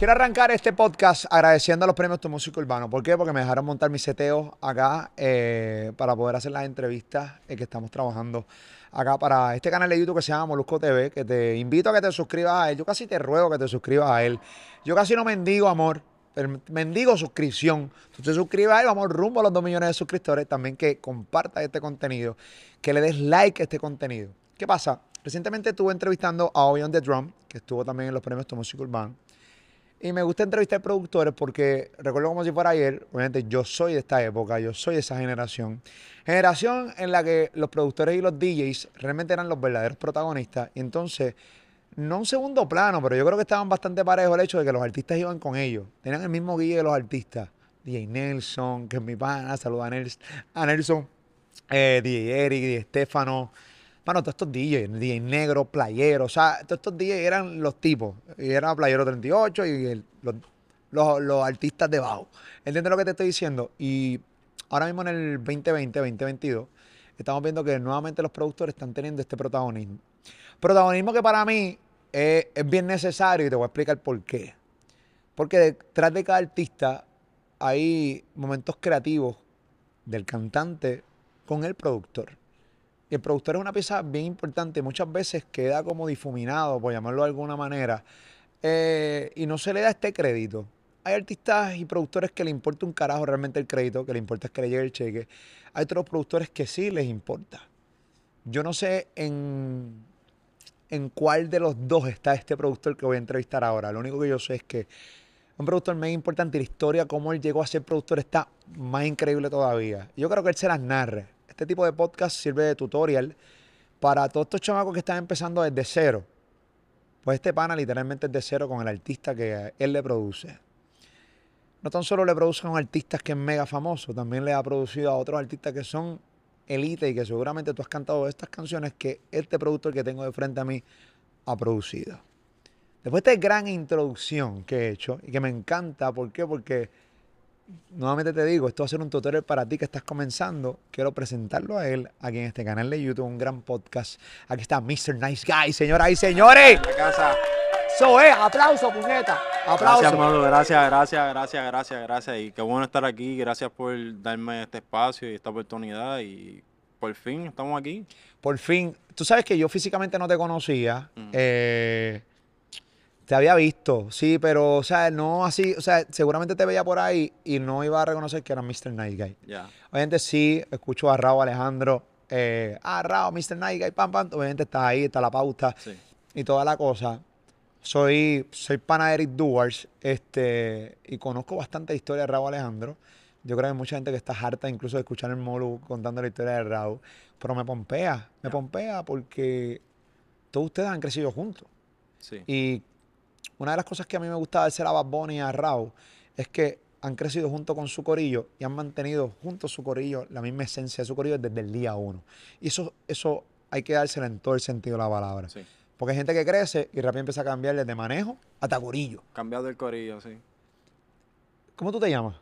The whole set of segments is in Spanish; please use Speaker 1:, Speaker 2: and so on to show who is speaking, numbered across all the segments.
Speaker 1: Quiero arrancar este podcast agradeciendo a los premios Tu Músico Urbano. ¿Por qué? Porque me dejaron montar mis seteos acá eh, para poder hacer las entrevistas eh, que estamos trabajando acá para este canal de YouTube que se llama Molusco TV, que te invito a que te suscribas a él. Yo casi te ruego que te suscribas a él. Yo casi no mendigo amor, mendigo suscripción. Tú te a vamos rumbo a los 2 millones de suscriptores. También que compartas este contenido, que le des like a este contenido. ¿Qué pasa? Recientemente estuve entrevistando a Obi on the Drum, que estuvo también en los premios Tu Músico Urbano. Y me gusta entrevistar productores porque recuerdo como si fuera ayer, obviamente yo soy de esta época, yo soy de esa generación. Generación en la que los productores y los DJs realmente eran los verdaderos protagonistas. Y entonces, no un segundo plano, pero yo creo que estaban bastante parejos el hecho de que los artistas iban con ellos. Tenían el mismo guía de los artistas. DJ Nelson, que es mi pana, saluda a, Nelson, eh, DJ Eric, DJ Estefano. Bueno, todos estos DJs, DJ negro, playero, o sea, todos estos DJs eran los tipos. Y era Playero 38 y los, artistas debajo. ¿Entiendes lo que te estoy diciendo? Y ahora mismo en el 2020, 2022, estamos viendo que nuevamente los productores están teniendo este protagonismo. Protagonismo que para mí es, es bien necesario y te voy a explicar por qué. Porque detrás de cada artista hay momentos creativos del cantante con el productor el productor es una pieza bien importante, muchas veces queda como difuminado, por llamarlo de alguna manera, eh, y no se le da este crédito. Hay artistas y productores que le importa un carajo realmente el crédito, que le importa es que le llegue el cheque. Hay otros productores que sí les importa. Yo no sé en, en cuál de los dos está este productor que voy a entrevistar ahora. Lo único que yo sé es que un productor más importante y la historia, cómo él llegó a ser productor, está más increíble todavía. Yo creo que él se las narre este tipo de podcast sirve de tutorial para todos estos chamacos que están empezando desde cero. Pues este pana literalmente es de cero con el artista que él le produce. No tan solo le produce a un artista que es mega famoso, también le ha producido a otros artistas que son elite y que seguramente tú has cantado estas canciones que este productor que tengo de frente a mí ha producido. Después de esta gran introducción que he hecho y que me encanta, ¿por qué? Porque nuevamente te digo, esto va a ser un tutorial para ti que estás comenzando. Quiero presentarlo a él aquí en este canal de YouTube, un gran podcast. Aquí está Mr. Nice Guy, señoras y señores.
Speaker 2: casa.
Speaker 1: Eso es, aplauso, puñeta. Aplauso.
Speaker 2: Gracias, Manu, gracias, gracias, gracias, gracias, gracias. Y qué bueno estar aquí. Gracias por darme este espacio y esta oportunidad. Y por fin estamos aquí.
Speaker 1: Por fin. Tú sabes que yo físicamente no te conocía. Eh, te había visto, sí, pero, o sea, no así, o sea, seguramente te veía por ahí y no iba a reconocer que era Mr. Night Guy. Obviamente sí, escucho a Raúl Alejandro, eh, ah, Raúl, Mr. Night Guy, pam, pam, obviamente está ahí, está la pauta y toda la cosa. Soy, soy pana de Eric Duars, este, y conozco bastante historia de Raúl Alejandro. Yo creo que hay mucha gente que está harta incluso de escuchar el Molu contando la historia de Raúl, pero me pompea, me pompea porque todos ustedes han crecido juntos.
Speaker 2: Sí.
Speaker 1: Y una de las cosas que a mí me gusta darse a Bad Bunny y a Raúl es que han crecido junto con su corillo y han mantenido junto a su corillo la misma esencia de su corillo desde el día uno. Y eso, eso hay que dárselo en todo el sentido de la palabra. Porque hay gente que crece y rápido empieza a cambiar desde manejo hasta corillo.
Speaker 2: Cambiado el corillo, sí.
Speaker 1: ¿Cómo tú te llamas?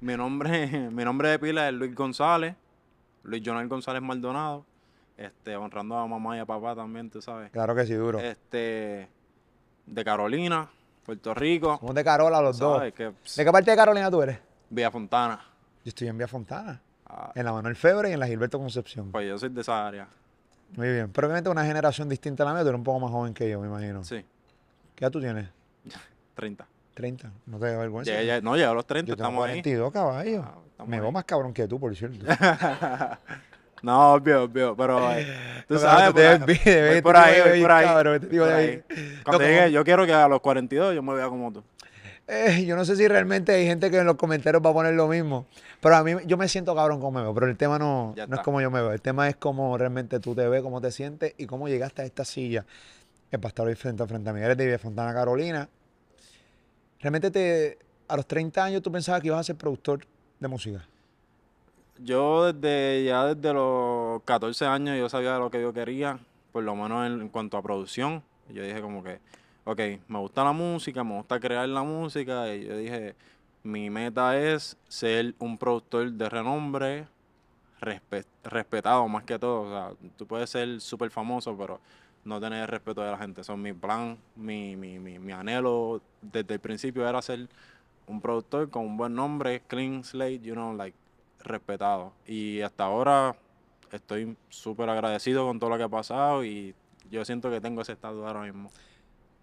Speaker 2: mi nombre, mi nombre de pila es Luis González, Luis Jonal González Maldonado. Este, honrando a mamá y a papá también, tú sabes.
Speaker 1: Claro que sí, duro.
Speaker 2: Este, de Carolina, Puerto Rico.
Speaker 1: Somos de Carola los dos. ¿De qué parte de Carolina tú eres?
Speaker 2: Villa Fontana.
Speaker 1: Yo estoy en Villa Fontana. Ah. En la Manuel Febre y en la Gilberto Concepción.
Speaker 2: Pues yo soy de esa área.
Speaker 1: Muy bien. Pero obviamente una generación distinta a la mía, tú eres un poco más joven que yo, me imagino.
Speaker 2: Sí.
Speaker 1: ¿Qué edad tú tienes?
Speaker 2: 30.
Speaker 1: 30. No te da vergüenza.
Speaker 2: no, ya a los 30
Speaker 1: yo
Speaker 2: tengo
Speaker 1: estamos 42 caballos. Ah, me veo más cabrón que tú, por cierto.
Speaker 2: No, obvio, obvio, pero eh, tú sabes, por, ahí,
Speaker 1: por ahí, por ahí.
Speaker 2: Cuando llegue, yo quiero que a los 42 yo me vea como tú.
Speaker 1: Eh, yo no sé si realmente hay gente que en los comentarios va a poner lo mismo, pero a mí yo me siento cabrón como me veo, pero el tema no, no es como yo me veo, el tema es cómo realmente tú te ves, cómo te sientes y cómo llegaste a esta silla el pastor hoy frente a frente a mí. Eres de Villa Fontana, Carolina. ¿Realmente te, a los 30 años tú pensabas que ibas a ser productor de música?
Speaker 2: Yo desde ya desde los 14 años yo sabía lo que yo quería, por lo menos en, cuanto a producción. Yo dije como que, ok, me gusta la música, me gusta crear la música y yo dije, mi meta es ser un productor de renombre, respetado más que todo. O sea, tú puedes ser súper famoso, pero no tener el respeto de la gente. Eso es mi plan, mi, mi, mi, mi anhelo desde el principio era ser un productor con un buen nombre, clean slate, you know, like, respetado. Y hasta ahora estoy súper agradecido con todo lo que ha pasado y yo siento que tengo ese estatus ahora mismo.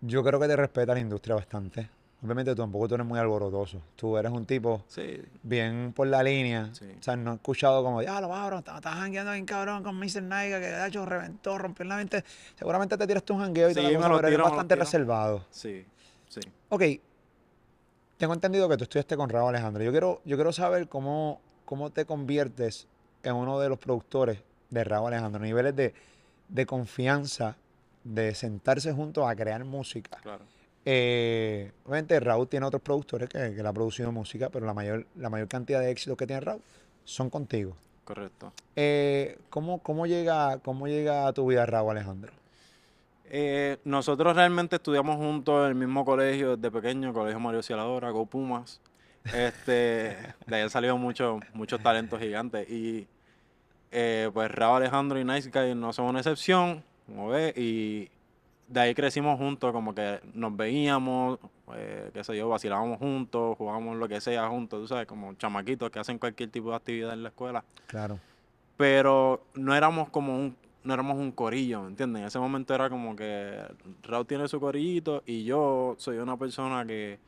Speaker 1: Yo creo que te respeta la industria bastante. Obviamente tú tampoco tú eres muy alborotoso. Tú eres un tipo
Speaker 2: Sí,
Speaker 1: bien por la línea.
Speaker 2: Sí.
Speaker 1: O sea, no he escuchado como, ya lo cabrón, estás jangueando bien cabrón con Mr. Naiga, que de hecho reventó, rompió la mente. Seguramente te tiraste un jangueo y
Speaker 2: Sí,
Speaker 1: cosa,
Speaker 2: lo
Speaker 1: pero eres bastante reservado.
Speaker 2: sí, sí.
Speaker 1: Ok, tengo entendido que tú estudiaste con Raúl Alejandro. Yo quiero, yo quiero saber cómo, cómo te conviertes en uno de los productores de Raúl Alejandro. Niveles de, de confianza, de sentarse juntos a crear música.
Speaker 2: Claro.
Speaker 1: Eh, obviamente Raúl tiene otros productores que, que le ha producido música, pero la mayor, la mayor cantidad de éxitos que tiene Raúl son contigo.
Speaker 2: Correcto.
Speaker 1: Eh, ¿cómo, cómo, llega, ¿Cómo llega a tu vida Raúl Alejandro?
Speaker 2: Eh, nosotros realmente estudiamos juntos en el mismo colegio desde pequeño, Colegio Mario Cialadora, Go Pumas. Este, de ahí han salido muchos, muchos talentos gigantes. Y eh, pues Raúl Alejandro y Nice Guy no son una excepción, como ves, y de ahí crecimos juntos, como que nos veíamos, eh, qué sé yo, vacilábamos juntos, jugábamos lo que sea juntos, tú sabes, como chamaquitos que hacen cualquier tipo de actividad en la escuela
Speaker 1: Claro.
Speaker 2: pero no éramos como un no éramos un corillo, ¿me entiendes? En ese momento era como que Raúl tiene su corillito y yo soy una persona que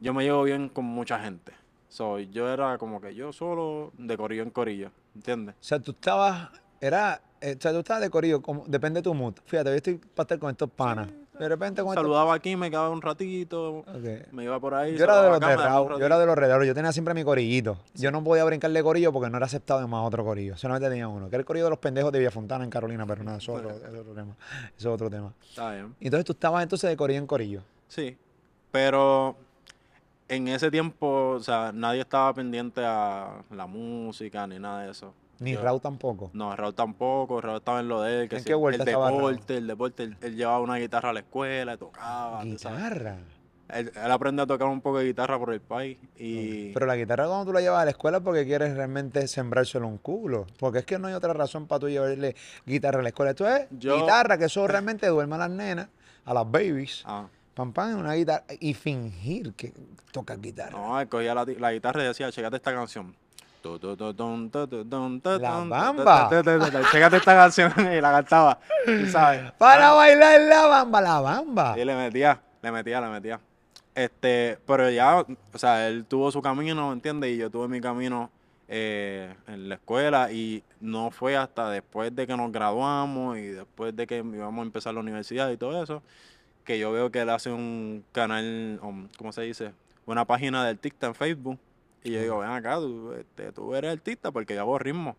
Speaker 2: yo me llevo bien con mucha gente. So, yo era como que yo solo de corillo en corillo, ¿entiendes?
Speaker 1: O sea, tú estabas, era, eh, o sea, tú estabas de corillo, como, depende de tu mood. Fíjate, yo estoy para estar con estos panas. De repente con estos...
Speaker 2: Saludaba aquí, me quedaba un ratito, me iba por ahí.
Speaker 1: Yo era de los Raúl, yo era de los Raúl, yo tenía siempre mi corillito. Yo no podía brincarle corillo porque no era aceptado en más otro corillo. Solamente tenía uno, que era el corillo de los pendejos de Villafontana en Carolina, pero nada, eso, es otro, eso es otro tema. Eso es otro tema.
Speaker 2: Está bien.
Speaker 1: Entonces tú estabas entonces de corillo en corillo.
Speaker 2: Sí, pero en ese tiempo, o sea, nadie estaba pendiente a la música ni nada de eso.
Speaker 1: Ni
Speaker 2: Yo-
Speaker 1: Raúl tampoco.
Speaker 2: No, Raúl tampoco, Raúl estaba en lo de él, que
Speaker 1: ¿En
Speaker 2: sí,
Speaker 1: qué vuelta
Speaker 2: el deporte, el deporte, él, llevaba una guitarra a la escuela, tocaba.
Speaker 1: Guitarra.
Speaker 2: Él, él aprendió a tocar un poco de guitarra por el país y
Speaker 1: Pero la guitarra cuando tú la llevas a la escuela es porque quieres realmente sembrárselo un culo. Porque es que no hay otra razón para tú llevarle guitarra a la escuela. Esto es
Speaker 2: Yo-
Speaker 1: guitarra, que eso realmente duerme a las nenas, a las babies.
Speaker 2: ah,
Speaker 1: Pam, pam, una guitarra. Y fingir que tocas guitarra.
Speaker 2: no, él cogía la, guitarra y decía, checate esta canción.
Speaker 1: La Bamba.
Speaker 2: Checate esta canción y la cantaba, sabes.
Speaker 1: Para bailar la bamba, la bamba.
Speaker 2: Y le metía, le metía, le metía. Este, pero ya, o sea, él tuvo su camino, ¿me entiendes? Y yo tuve mi camino eh, en la escuela y no fue hasta después de que nos graduamos y después de que íbamos a empezar la universidad y todo eso, que yo veo que él hace un canal, um, ¿cómo se dice? Una página de artista en Facebook. Y yo digo, ven acá, tú, este, tú eres artista porque yo hago ritmo.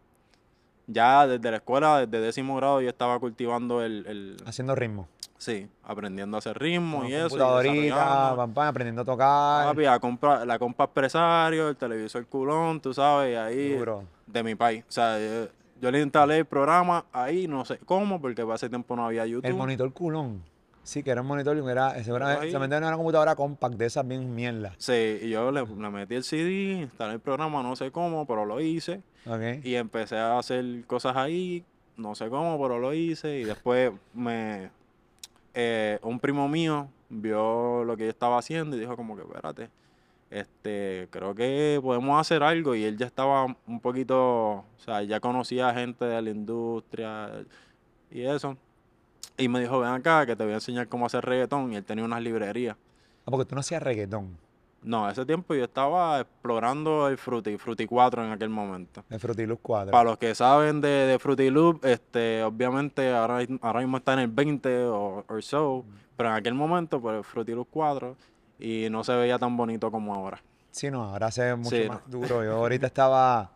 Speaker 2: Ya desde la escuela, desde décimo grado, yo estaba cultivando el, el-
Speaker 1: Haciendo ritmo.
Speaker 2: Sí, aprendiendo a hacer ritmo
Speaker 1: Con
Speaker 2: y eso.
Speaker 1: computadorita, pam, pam, aprendiendo a tocar.
Speaker 2: Papi, la compa, la compa empresario, el televisor culón, tú sabes, y ahí
Speaker 1: Duro.
Speaker 2: de mi país. O sea, yo, yo le instalé el programa ahí, no sé cómo, porque ese tiempo no había YouTube.
Speaker 1: El monitor culón. Sí, que era un monitor que era, seguramente, seguramente era una computadora compact de esas bien mierda.
Speaker 2: Sí, y yo le, le metí el CD, instalé el programa, no sé cómo, pero lo hice. Y empecé a hacer cosas ahí, no sé cómo, pero lo hice. Y después me eh, un primo mío vio lo que yo estaba haciendo y dijo como que, espérate, este, creo que podemos hacer algo. Y él ya estaba un poquito, o sea, ya conocía gente de la industria y eso. Y me dijo, ven acá, que te voy a enseñar cómo hacer reggaetón. Y él tenía unas librerías.
Speaker 1: Ah, porque tú no hacías reggaetón.
Speaker 2: No, ese tiempo yo estaba explorando el Fruity, Fruity 4 en aquel momento.
Speaker 1: El Fruity Loop 4.
Speaker 2: Para los que saben de, de Fruity Loop, este, obviamente ahora, ahora mismo está en el 20 o or so, pero en aquel momento, pues Fruity Loop 4, y no se veía tan bonito como ahora.
Speaker 1: Sí, no, ahora se ve mucho
Speaker 2: Sí,
Speaker 1: más duro. Yo ahorita estaba,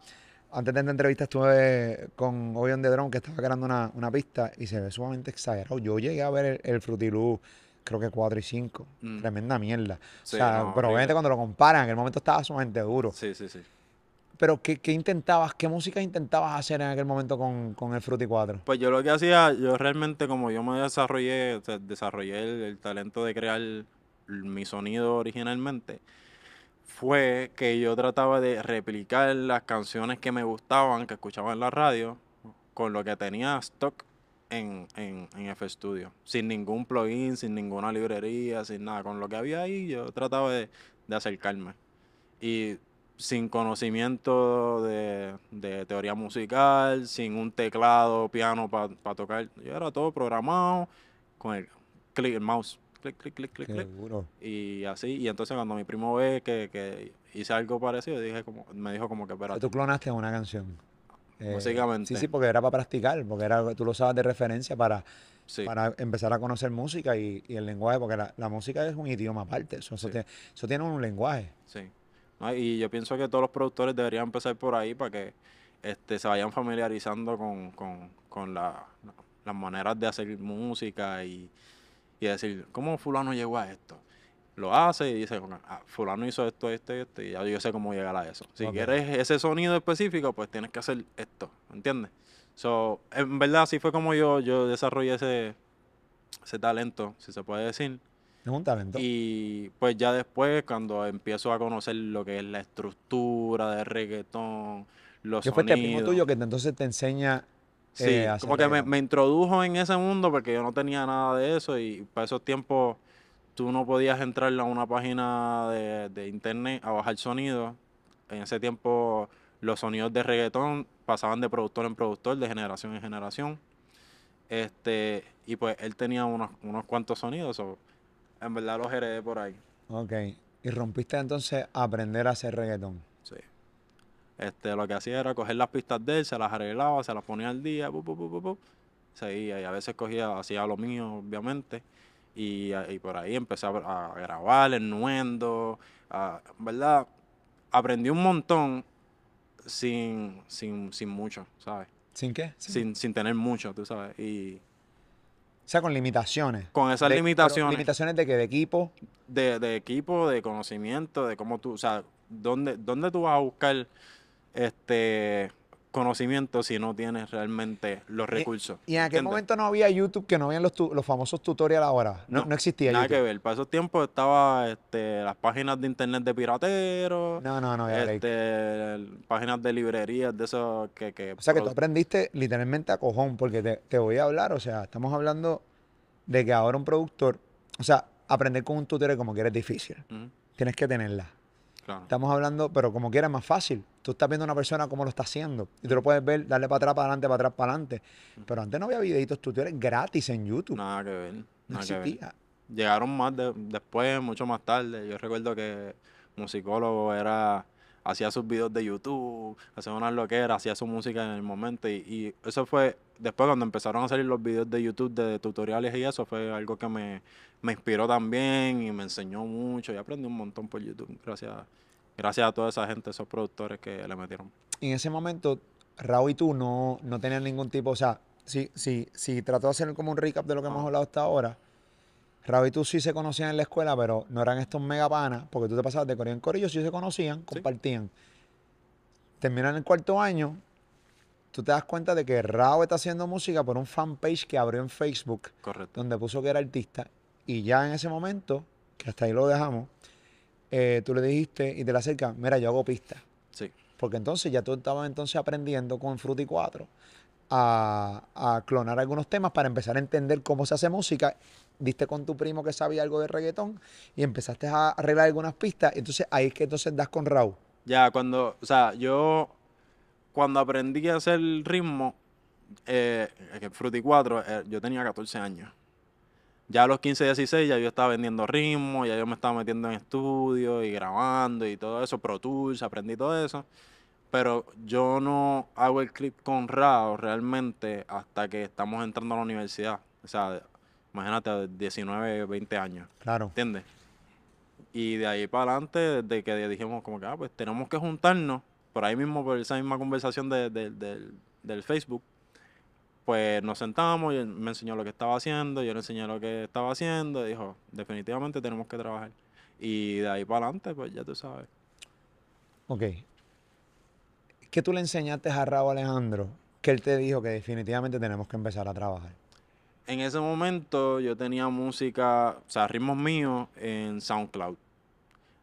Speaker 1: antes de esta entrevista estuve con Obion de Drone que estaba creando una, una pista y se ve sumamente exagerado. Yo llegué a ver el, el Fruity Loop, creo que 4 y 5.
Speaker 2: Mm.
Speaker 1: Tremenda mierda.
Speaker 2: Sí,
Speaker 1: o sea,
Speaker 2: no,
Speaker 1: pero obviamente cuando lo comparan, en aquel momento estaba sumamente duro.
Speaker 2: Sí, sí, sí.
Speaker 1: Pero ¿qué, qué intentabas, qué música intentabas hacer en aquel momento con, con el Fruity 4?
Speaker 2: Pues yo lo que hacía, yo realmente como yo me desarrollé, o sea, desarrollé el, el talento de crear mi sonido originalmente, fue que yo trataba de replicar las canciones que me gustaban, que escuchaba en la radio, con lo que tenía stock en, en, en F Studio, sin ningún plugin, sin ninguna librería, sin nada. Con lo que había ahí, yo trataba de, de acercarme. Y sin conocimiento de, de teoría musical, sin un teclado, piano para tocar. Yo era todo programado con el clic, el mouse. Clic, clic, clic, clic, clic. Y así, y entonces cuando mi primo ve que, que hice algo parecido, dije como, me dijo como que, espérate,
Speaker 1: tú clonaste una canción. Eh,
Speaker 2: Básicamente.
Speaker 1: Sí, sí, porque era para practicar, porque era, tú lo usabas de referencia para,
Speaker 2: sí,
Speaker 1: para empezar a conocer música y, y el lenguaje, porque la, la música es un idioma aparte, eso, eso tiene, eso tiene un lenguaje.
Speaker 2: sí. No, Y yo pienso que todos los productores deberían empezar por ahí para que este, se vayan familiarizando con, con, con la- las maneras de hacer música y, y decir, ¿cómo fulano llegó a esto? Lo hace y dice, "Ah, fulano hizo esto, esto y esto, y ya yo sé cómo llegar a eso. Si quieres ese sonido específico, pues tienes que hacer esto, ¿entiendes? So, en verdad, así fue como yo, yo desarrollé ese, ese talento, si se puede decir.
Speaker 1: Es un talento.
Speaker 2: Y pues ya después, cuando empiezo a conocer lo que es la estructura de reggaetón, los
Speaker 1: ¿Qué fue este primo
Speaker 2: sonidos.
Speaker 1: tuyo que te- entonces te enseña
Speaker 2: Sí,
Speaker 1: eh,
Speaker 2: como que me, me introdujo en ese mundo porque yo no tenía nada de eso y para esos tiempos tú no podías entrar a una página de, de internet a bajar sonido. En ese tiempo los sonidos de reggaetón pasaban de productor en productor, de generación en generación. Este, y pues él tenía unos, unos cuantos sonidos, o en verdad los heredé por ahí.
Speaker 1: Ok. Y rompiste entonces a aprender a hacer reggaetón.
Speaker 2: Sí. Este, lo que hacía era coger las pistas de él, se las arreglaba, se las ponía al día, pu, pu, pu, seguía. Y a veces cogía, hacía lo mío, obviamente. Y, y por ahí empecé a, a grabar, ennuendo, a- ¿verdad? Aprendí un montón sin, sin, sin mucho, ¿sabes?
Speaker 1: ¿Sin qué? Sin-
Speaker 2: Sin, sin tener mucho, tú sabes. Y
Speaker 1: O sea, con limitaciones.
Speaker 2: con esas
Speaker 1: De-
Speaker 2: limitaciones
Speaker 1: ¿Limitaciones de qué? ¿De equipo?
Speaker 2: de, de equipo, de conocimiento, de cómo tú, o sea, ¿dónde, dónde tú vas a buscar este conocimiento si no tienes realmente los recursos?
Speaker 1: Y en aquel
Speaker 2: ¿entiendes?
Speaker 1: momento no había YouTube, que no habían los, tu- los famosos tutoriales ahora. No,
Speaker 2: No,
Speaker 1: no existía
Speaker 2: Nada
Speaker 1: YouTube.
Speaker 2: que ver. Para esos tiempos estaba este, las páginas de internet de pirateros,
Speaker 1: No, no, no.
Speaker 2: este, páginas de librerías de esos que, que
Speaker 1: O sea, que tú aprendiste literalmente a cojón, porque te, te voy a hablar, o sea, estamos hablando de que ahora un productor, o sea, aprender con un tutorial como quiera es difícil. Tienes que tenerla.
Speaker 2: Claro.
Speaker 1: Estamos hablando, pero como quiera es más fácil. Tú estás viendo a una persona cómo lo está haciendo y tú lo puedes ver, darle para atrás, para adelante, para atrás, para adelante. Pero antes no había videitos tutoriales gratis en YouTube. No,
Speaker 2: Nada que ver. Nada que ver.
Speaker 1: existía.
Speaker 2: Llegaron más de- después, mucho más tarde. Yo recuerdo que musicólogo era hacía sus videos de YouTube, hacía unas loqueras, hacía su música en el momento y, y eso fue después cuando empezaron a salir los videos de YouTube de tutoriales y eso fue algo que me, me inspiró también y me enseñó mucho y aprendí un montón por YouTube gracias gracias a toda esa gente, esos productores que le metieron.
Speaker 1: Y en ese momento, Raúl y tú no, no tenían ningún tipo, o sea, si, si, si trato de hacer como un recap de lo que hemos
Speaker 2: Ajá.
Speaker 1: hablado hasta ahora, Raúl y tú sí se conocían en la escuela, pero no eran estos mega panas, porque tú te pasabas de corillo en corillo, sí se conocían, compartían. Terminan el cuarto año, tú te das cuenta de que Raúl está haciendo música por un fanpage que abrió en Facebook,
Speaker 2: Correcto.
Speaker 1: donde puso que era artista, y ya en ese momento, que hasta ahí lo dejamos, eh, tú le dijiste y te le acercas, mira, yo hago pistas.
Speaker 2: Sí.
Speaker 1: Porque entonces ya tú estabas entonces aprendiendo con Fruity 4 a, a clonar algunos temas para empezar a entender cómo se hace música. Diste con tu primo que sabía algo de reggaetón y empezaste a arreglar algunas pistas. Entonces ahí es que entonces das con Raúl.
Speaker 2: Ya, cuando, o sea, yo cuando aprendí a hacer ritmo, eh, Fruity 4, eh, yo tenía 14 años. Ya a los 15, 16 ya yo estaba vendiendo ritmo, ya yo me estaba metiendo en estudio y grabando y todo eso, Pro Tools, aprendí todo eso. Pero yo no hago el clip con Rao realmente hasta que estamos entrando a la universidad. O sea, imagínate, a 19, 20 años.
Speaker 1: Claro.
Speaker 2: ¿Entiendes? Y de ahí para adelante, desde que dijimos como que, ah, pues tenemos que juntarnos, por ahí mismo, por esa misma conversación de- de- del, del Facebook, pues nos sentamos y él me enseñó lo que estaba haciendo, yo le enseñé lo que estaba haciendo, y dijo, definitivamente tenemos que trabajar. Y de ahí para adelante, pues ya tú sabes.
Speaker 1: Ok. ¿Qué tú le enseñaste a Raúl Alejandro que él te dijo que definitivamente tenemos que empezar a trabajar?
Speaker 2: En ese momento yo tenía música, o sea, ritmos míos en SoundCloud.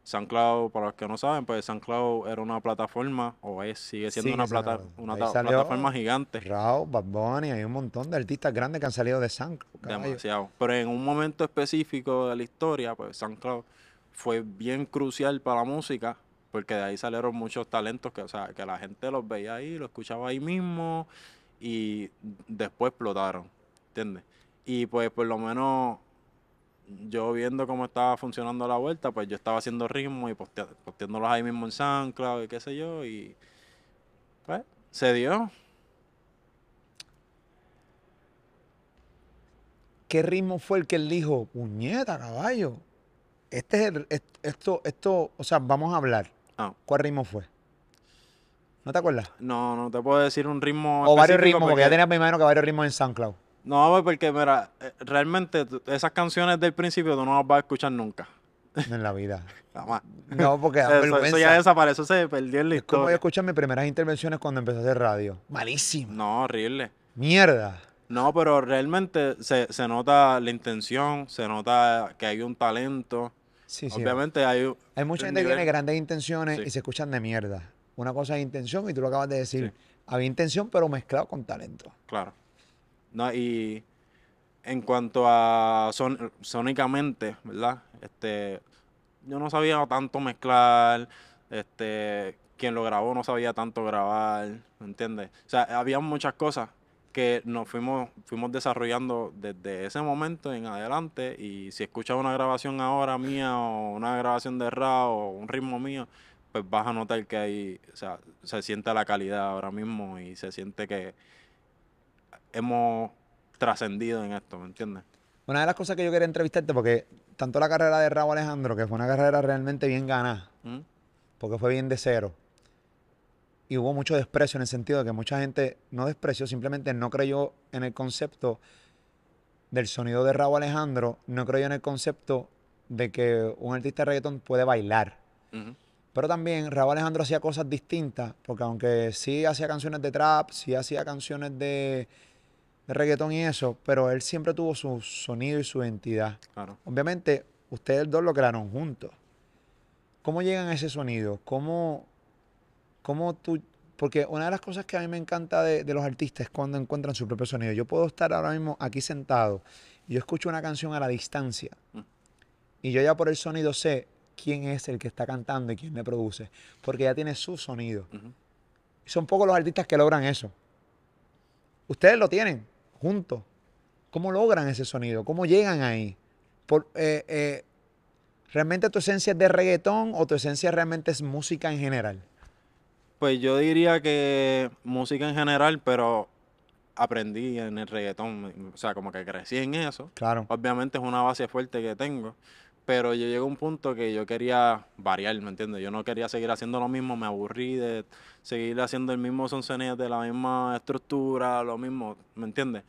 Speaker 2: SoundCloud, para los que no saben, pues SoundCloud era una plataforma, o es, sigue siendo una, plata,
Speaker 1: una-
Speaker 2: plataforma gigante.
Speaker 1: Rao, Bad Bunny, hay un montón de artistas grandes que han salido de SoundCloud. caballo.
Speaker 2: Demasiado. Pero en un momento específico de la historia, pues SoundCloud fue bien crucial para la música, porque de ahí salieron muchos talentos que, o sea, que la gente los veía ahí, los escuchaba ahí mismo y después explotaron, ¿entiendes? Y pues por lo menos yo viendo cómo estaba funcionando la vuelta, pues yo estaba haciendo ritmo y postea- posteándolos ahí mismo en SoundCloud y qué sé yo, y pues se dio.
Speaker 1: ¿Qué ritmo fue el que él dijo? Puñeta, caballo. Este es el, est- esto, esto, o sea, vamos a hablar.
Speaker 2: Ah.
Speaker 1: ¿Cuál ritmo fue? ¿No te acuerdas?
Speaker 2: No, no te puedo decir un ritmo
Speaker 1: O varios ritmos, porque ya
Speaker 2: porque-
Speaker 1: tenías, me imagino que varios ritmos en SoundCloud.
Speaker 2: No, porque mira, eh, realmente esas canciones del principio tú no las vas a escuchar nunca.
Speaker 1: En la vida.
Speaker 2: Jamás.
Speaker 1: No, porque da
Speaker 2: Eso, eso ya desapareció, se perdió en la
Speaker 1: es como yo escuché mis primeras intervenciones cuando empecé a hacer radio. Malísimo.
Speaker 2: No, horrible.
Speaker 1: Mierda.
Speaker 2: No, pero realmente se, se nota la intención, se nota que hay un talento.
Speaker 1: Sí, sí.
Speaker 2: Obviamente hay un
Speaker 1: Hay mucha gente que tiene grandes intenciones
Speaker 2: Sí.
Speaker 1: y se escuchan de mierda. Una cosa es intención y tú lo acabas de decir.
Speaker 2: Sí.
Speaker 1: Había intención, pero mezclado con talento.
Speaker 2: Claro. No, y en cuanto a son, sónicamente, ¿verdad? Este, yo no sabía tanto mezclar, este, quien lo grabó no sabía tanto grabar, ¿me entiendes? O sea, había muchas cosas que nos fuimos, fuimos desarrollando desde ese momento en adelante y si escuchas una grabación ahora mía o una grabación de Ra o un ritmo mío, pues vas a notar que hay, o sea, se siente la calidad ahora mismo y se siente que hemos trascendido en esto, ¿me entiendes?
Speaker 1: Una de las cosas que yo quería entrevistarte, porque tanto la carrera de Raúl Alejandro, que fue una carrera realmente bien ganada,
Speaker 2: ¿Mm?
Speaker 1: porque fue bien de cero, y hubo mucho desprecio en el sentido de que mucha gente no despreció, simplemente no creyó en el concepto del sonido de Raúl Alejandro, no creyó en el concepto de que un artista de reggaetón puede bailar. Pero también Raúl Alejandro hacía cosas distintas, porque aunque sí hacía canciones de trap, sí hacía canciones de, de reggaetón y eso, pero él siempre tuvo su sonido y su identidad.
Speaker 2: Claro.
Speaker 1: Obviamente, ustedes dos lo crearon juntos. ¿Cómo llegan a ese sonido? ¿Cómo, cómo tú...? Porque una de las cosas que a mí me encanta de, de los artistas es cuando encuentran su propio sonido. Yo puedo estar ahora mismo aquí sentado y yo escucho una canción a la distancia
Speaker 2: Mm.
Speaker 1: y yo ya por el sonido sé quién es el que está cantando y quién le produce, porque ya tiene su sonido. Son pocos los artistas que logran eso. Ustedes lo tienen juntos. ¿Cómo logran ese sonido? ¿Cómo llegan ahí? Por, eh, eh, ¿Realmente tu esencia es de reggaetón o tu esencia realmente es música en general?
Speaker 2: Pues yo diría que música en general, pero aprendí en el reggaetón, o sea, como que crecí en eso.
Speaker 1: Claro.
Speaker 2: Obviamente es una base fuerte que tengo, pero yo llegué a un punto que yo quería variar, ¿me entiendes? Yo no quería seguir haciendo lo mismo, me aburrí de seguir haciendo el mismo sonsonete, de la misma estructura, lo mismo, ¿me entiendes?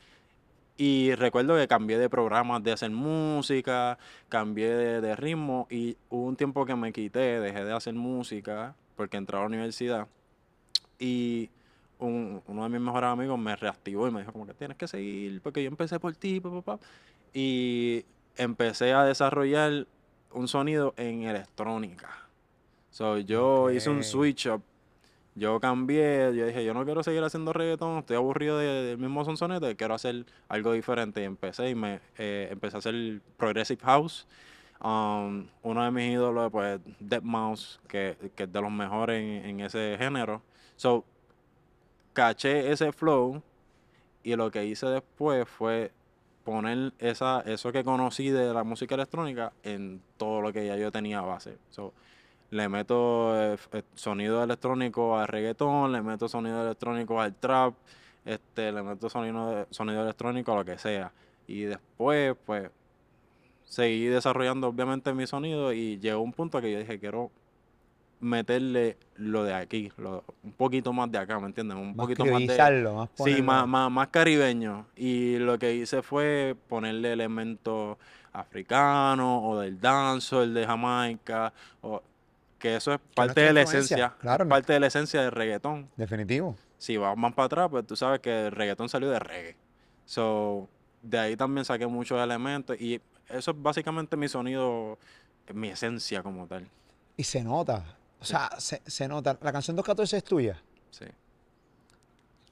Speaker 2: Y recuerdo que cambié de programas de hacer música, cambié de, de ritmo y hubo un tiempo que me quité, dejé de hacer música porque entré a la universidad y un- uno de mis mejores amigos me reactivó y me dijo como que tienes que seguir porque yo empecé por ti, pa, pa, pa". y empecé a desarrollar un sonido en electrónica. So, yo hice un switch up. Yo cambié, yo dije, yo no quiero seguir haciendo reggaetón, estoy aburrido de- del mismo sonsonete, quiero hacer algo diferente. Y empecé y me eh, empecé a hacer Progressive House. Um, uno de mis ídolos, pues, Dead Mouse, que, que es de los mejores en, en ese género. So, caché ese flow y lo que hice después fue poner esa, eso que conocí de la música electrónica en todo lo que ya yo tenía base. So, le meto eh, eh, sonido electrónico al reggaetón, le meto sonido electrónico al trap, este, le meto sonido, sonido electrónico a lo que sea. Y después, pues, seguí desarrollando obviamente mi sonido y llegó un punto que yo dije, quiero meterle lo de aquí, lo- un poquito más de acá, ¿me entiendes? Un
Speaker 1: Más
Speaker 2: poquito más de...
Speaker 1: más
Speaker 2: Sí, más, más, más caribeño. Y lo que hice fue ponerle elementos africanos o del dancehall de Jamaica, o, que eso es parte de la esencia,
Speaker 1: claro,
Speaker 2: parte de la esencia del reggaetón.
Speaker 1: Definitivo.
Speaker 2: Si vas más para atrás, pues tú sabes que el reggaetón salió de reggae. So, de ahí también saqué muchos elementos y eso es básicamente mi sonido, mi esencia como tal.
Speaker 1: Y se nota. O sea, se, se nota. La canción 214 es tuya.
Speaker 2: Sí.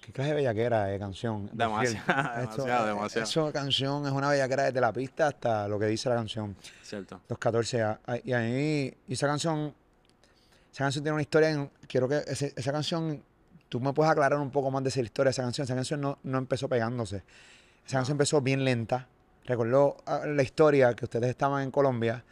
Speaker 1: Qué clase de bellaquera de canción. de
Speaker 2: Demasiado.
Speaker 1: Esto,
Speaker 2: demasiado, demasiado.
Speaker 1: Eso canción es una bellaquera desde la pista hasta lo que dice la canción.
Speaker 2: Cierto.
Speaker 1: 214. a- a- Y ahí, y esa canción, esa canción tiene una historia. en- quiero que ese- esa canción, tú me puedes aclarar un poco más de esa historia de esa canción. Esa canción no, no empezó pegándose. Esa canción empezó bien lenta. Recuerdo ah, la historia que ustedes estaban en Colombia.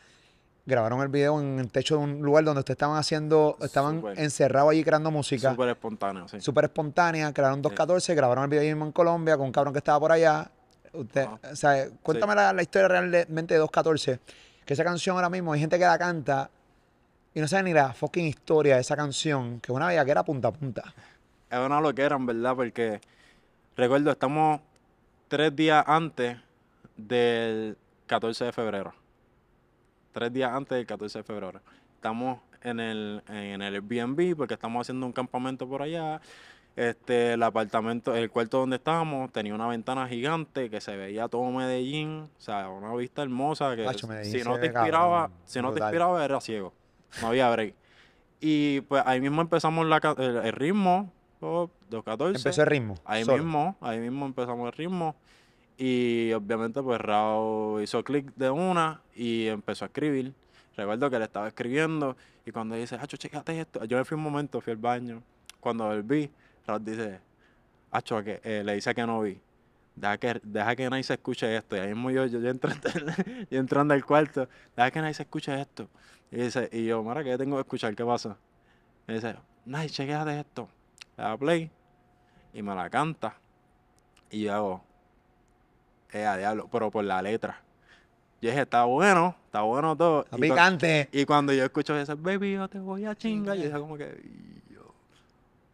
Speaker 1: Grabaron el video en el techo de un lugar donde ustedes estaban haciendo, estaban encerrados allí creando música
Speaker 2: Súper espontáneo, sí.
Speaker 1: súper espontánea, crearon 214, grabaron el video ahí mismo en Colombia con un cabrón que estaba por allá. Usted, o sea, cuéntame la, la historia realmente de 214, que esa canción ahora mismo hay gente que la canta y no sabe ni la fucking historia de esa canción, que es una bellaquera punta a punta.
Speaker 2: Es una loquera, en verdad, porque recuerdo, estamos tres días antes del 14 de febrero. Tres días antes del 14 de febrero. Estamos en el, en el Airbnb porque estamos haciendo un campamento por allá. Este, el apartamento, el cuarto donde estábamos tenía una ventana gigante que se veía todo Medellín, o sea, una vista hermosa que si no te inspiraba,
Speaker 1: cabrón,
Speaker 2: si no te inspiraba era ciego, no había break. Y pues ahí mismo empezamos la, el, el ritmo, oh, 214.
Speaker 1: Empezó el ritmo.
Speaker 2: Ahí
Speaker 1: solo.
Speaker 2: mismo, ahí mismo empezamos el ritmo. Y obviamente pues Rao hizo clic de una y empezó a escribir. Recuerdo que le estaba escribiendo y cuando dice, Hacho, chécate esto. Yo me fui un momento, fui al baño. Cuando volví, Rao dice, Hacho, que, eh, le dice que no vi. Deja que, deja que nadie se escuche esto. Y ahí mismo yo, yo, yo, yo entrando al cuarto, deja que nadie se escuche esto. Y, dice, y yo, mira, que yo tengo que escuchar, ¿qué pasa? Y dice, Nice, chequéate esto. Le da play y me la canta. Y yo hago, eh, a diablo, pero por la letra. Yo dije, está bueno, está bueno todo.
Speaker 1: Está
Speaker 2: Y,
Speaker 1: picante.
Speaker 2: y cuando yo escucho ese, baby, yo te voy a chingar, yo dije como que... "Y yo".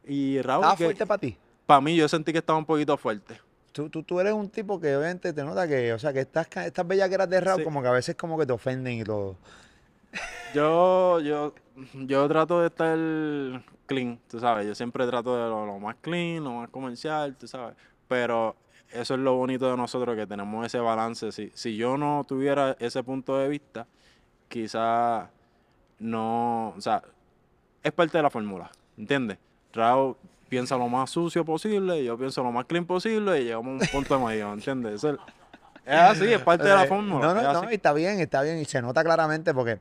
Speaker 2: Y Raúl,
Speaker 1: ¿Estaba
Speaker 2: que
Speaker 1: fuerte para ti?
Speaker 2: para mí yo sentí que estaba un poquito fuerte.
Speaker 1: Tú, tú, tú eres un tipo que obviamente te nota que, o sea, que estas, estas bellaqueras de rap
Speaker 2: Sí.
Speaker 1: como que a veces como que te ofenden y todo.
Speaker 2: Yo, yo, yo trato de estar clean, tú sabes. Yo siempre trato de lo, lo más clean, lo más comercial, tú sabes. Pero eso es lo bonito de nosotros, que tenemos ese balance. Si, si yo no tuviera ese punto de vista, quizás no, o sea, es parte de la fórmula, ¿entiendes? Rao piensa lo más sucio posible, yo pienso lo más clean posible y llegamos a un punto de medio, ¿entiendes? Es, es así, es parte de la
Speaker 1: Eh,
Speaker 2: fórmula.
Speaker 1: No, no,
Speaker 2: es
Speaker 1: no, y está bien, está bien. Y se nota claramente porque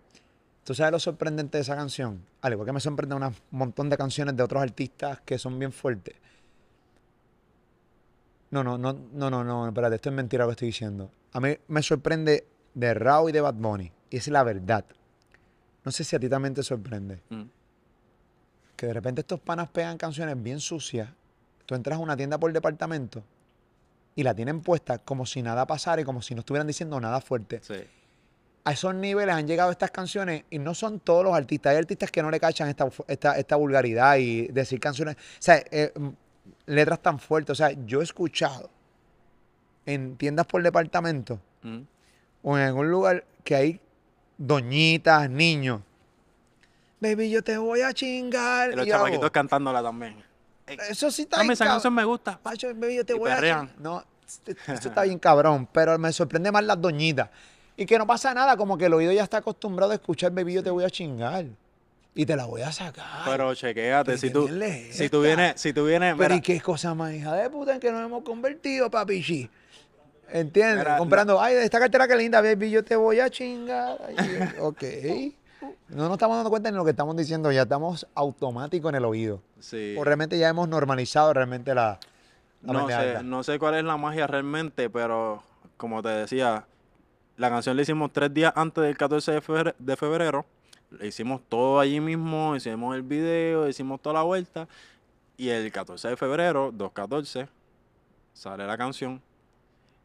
Speaker 1: tú sabes lo sorprendente de esa canción. Al igual que me sorprende un montón de canciones de otros artistas que son bien fuertes. No, no, no, no, no, no, espérate, esto es mentira lo que estoy diciendo. A mí me sorprende de Rao y de Bad Bunny. Y es la verdad. No sé si a ti también te sorprende.
Speaker 2: Mm.
Speaker 1: Que de repente estos panas pegan canciones bien sucias. Tú entras a una tienda por departamento y la tienen puesta como si nada pasara y como si no estuvieran diciendo nada fuerte
Speaker 2: Sí.
Speaker 1: a esos niveles han llegado estas canciones y no son todos los artistas. Hay artistas que no le cachan esta, esta, esta vulgaridad y decir canciones, o sea, eh, letras tan fuertes. O sea, yo he escuchado en tiendas por departamento
Speaker 2: Mm.
Speaker 1: o en algún lugar que hay doñitas, niños. Baby, yo te voy a chingar.
Speaker 2: Y los
Speaker 1: Y hago,
Speaker 2: chamaquitos cantándola también.
Speaker 1: Eso sí está bien
Speaker 2: esa canción me gusta.
Speaker 1: Macho, baby, yo te
Speaker 2: Y
Speaker 1: voy a
Speaker 2: perrean.
Speaker 1: chingar. No, eso está bien cabrón, pero me sorprende más las doñitas. Y que no pasa nada, como que el oído ya está acostumbrado a escuchar, baby, yo te voy a chingar. Y te la voy a sacar.
Speaker 2: Pero chequéate, si tú, si tú vienes, si tú vienes,
Speaker 1: Pero
Speaker 2: mira,
Speaker 1: ¿y qué cosa más hija de puta en que nos hemos convertido, papichi? ¿Entiendes?
Speaker 2: Mira,
Speaker 1: Comprando, ay, esta cartera que linda, baby, yo te voy a chingar. Ay, ok. No nos estamos dando cuenta ni lo que estamos diciendo, ya estamos automáticos en el oído.
Speaker 2: sí,
Speaker 1: O realmente ya hemos normalizado realmente la, la
Speaker 2: no sé, no sé cuál es la magia realmente, pero como te decía, la canción la hicimos tres días antes del 14 de febrero, de febrero. Hicimos todo allí mismo, hicimos el video, hicimos toda la vuelta. Y el 14 de febrero, 2.14, sale la canción.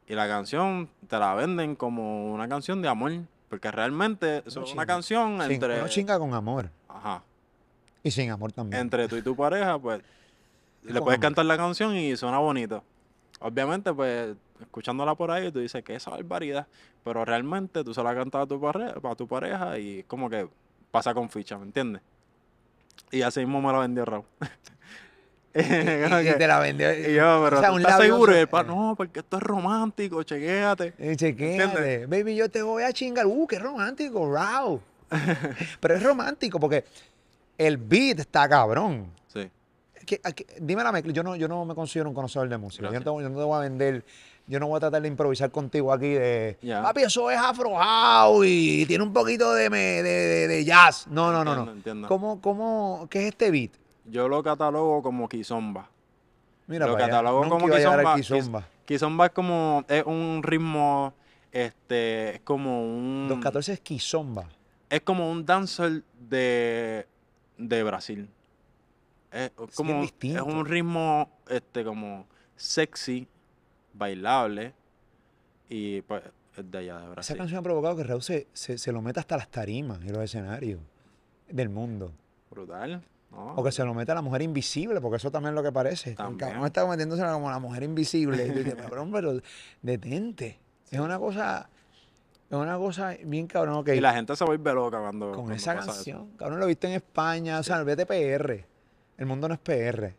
Speaker 2: Y la canción te la venden como una canción de amor. Porque realmente eso es una canción
Speaker 1: Sin-
Speaker 2: entre...
Speaker 1: Uno chinga con amor.
Speaker 2: Ajá.
Speaker 1: Y sin amor también.
Speaker 2: entre tú y tu pareja, pues le puedes
Speaker 1: amor.
Speaker 2: cantar la canción y suena bonito. Obviamente, pues, escuchándola por ahí, tú dices que esa barbaridad, pero realmente tú se la cantas a tu pareja, a tu pareja y como que pasa con ficha, ¿me entiendes? Y así mismo me la vendió Raúl.
Speaker 1: Y, y- y te la vendió.
Speaker 2: Y yo, pero
Speaker 1: o sea,
Speaker 2: ¿tú
Speaker 1: un
Speaker 2: estás seguro? Y
Speaker 1: so-
Speaker 2: el pa, no, porque esto es romántico, chequéate.
Speaker 1: Y chequéate. Baby, yo te voy a chingar. Uh, qué romántico, wow. Pero es romántico porque el beat está cabrón. Que- que- dime la mezcla, yo no, yo no me considero un conocedor de música. Yo no, te, yo no te voy a vender, yo no voy a tratar de improvisar contigo aquí de,
Speaker 2: Ya.
Speaker 1: papi, eso es afro house y tiene un poquito de, me- de, de- de jazz. No, no, no,
Speaker 2: Entiendo,
Speaker 1: no.
Speaker 2: entiendo.
Speaker 1: ¿Cómo, cómo, qué es este beat?
Speaker 2: Yo lo catalogo como kizomba.
Speaker 1: Mira,
Speaker 2: lo
Speaker 1: allá.
Speaker 2: catalogo como
Speaker 1: iba a llegar al
Speaker 2: kizomba.
Speaker 1: kizomba.
Speaker 2: Kiz- Kizomba es como, es un ritmo, este, es como un...
Speaker 1: 214 es kizomba.
Speaker 2: Es como un dancer de, de Brasil. Es como es un ritmo este como sexy, bailable y pues es de allá de
Speaker 1: Esa
Speaker 2: Brasil.
Speaker 1: canción ha provocado que Raúl se, se, se lo meta hasta las tarimas y los escenarios del mundo.
Speaker 2: Brutal. ¿no?
Speaker 1: O que se lo meta a la mujer invisible, porque eso también es lo que parece. El
Speaker 2: También.
Speaker 1: cabrón está metiéndose como la mujer invisible. Y tú dices, cabrón, pero detente. Es una cosa, es una cosa bien cabrón. ok,
Speaker 2: Y la gente se vuelve loca cuando,
Speaker 1: con
Speaker 2: cuando
Speaker 1: esa
Speaker 2: pasa eso.
Speaker 1: canción. Cabrón, lo viste en España. O sea, vete PR. El mundo no es PR.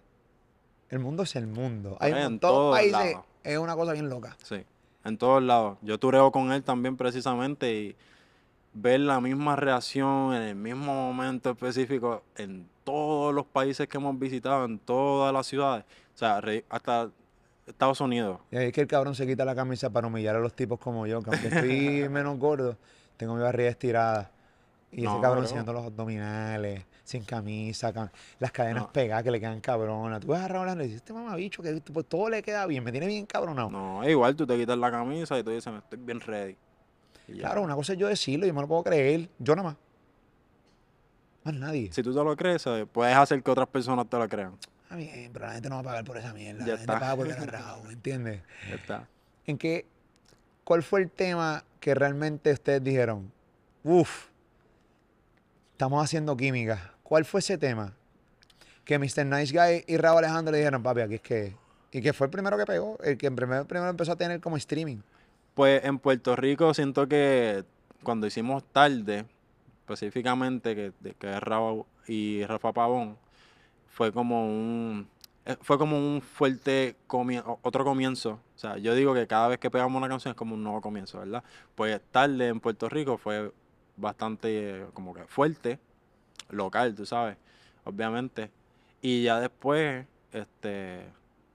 Speaker 1: El mundo es el mundo. Hay
Speaker 2: En
Speaker 1: en todos países.
Speaker 2: lados.
Speaker 1: Es una cosa bien loca.
Speaker 2: Sí, en todos lados. Yo tureo con él también precisamente y ver la misma reacción en el mismo momento específico en todos los países que hemos visitado, en todas las ciudades. O sea, hasta Estados Unidos.
Speaker 1: Y ahí es que el cabrón se quita la camisa para humillar a los tipos como yo, que aunque estoy menos gordo, tengo mi barriga estirada. Y ese cabrón
Speaker 2: bro.
Speaker 1: enseñando los abdominales, sin camisa, cam- las cadenas
Speaker 2: No.
Speaker 1: pegadas que le quedan cabronas. Tú ves a Raúl Alejandro y dices, este mamabicho, que pues, todo le queda bien, me tiene bien cabronado.
Speaker 2: No, igual tú te quitas la camisa y tú dices, estoy bien ready.
Speaker 1: Claro, una cosa es yo decirlo, yo me lo puedo creer, yo nada más. Más nadie.
Speaker 2: Si tú te lo crees, ¿sabes? puedes hacer que otras personas te lo crean.
Speaker 1: Está bien, pero la gente no va a pagar por esa mierda.
Speaker 2: Ya
Speaker 1: la gente
Speaker 2: está.
Speaker 1: paga por a Raúl, ¿entiendes?
Speaker 2: Ya está.
Speaker 1: ¿En qué, cuál fue el tema que realmente ustedes dijeron, uff, estamos haciendo química? ¿Cuál fue ese tema? Que Mr. Nice Guy y Raúl Alejandro le dijeron, papi, aquí es que... Y que fue el primero que pegó, el que primero, primero empezó a tener como streaming.
Speaker 2: Pues en Puerto Rico siento que cuando hicimos tarde, específicamente que, que Raúl y Rafa Pavón, fue como un eh, fue como un fuerte otro comienzo. O sea, yo digo que cada vez que pegamos una canción es como un nuevo comienzo, ¿verdad? Pues tarde en Puerto Rico fue bastante eh, como que fuerte, local, tú sabes, obviamente. Y ya después, este,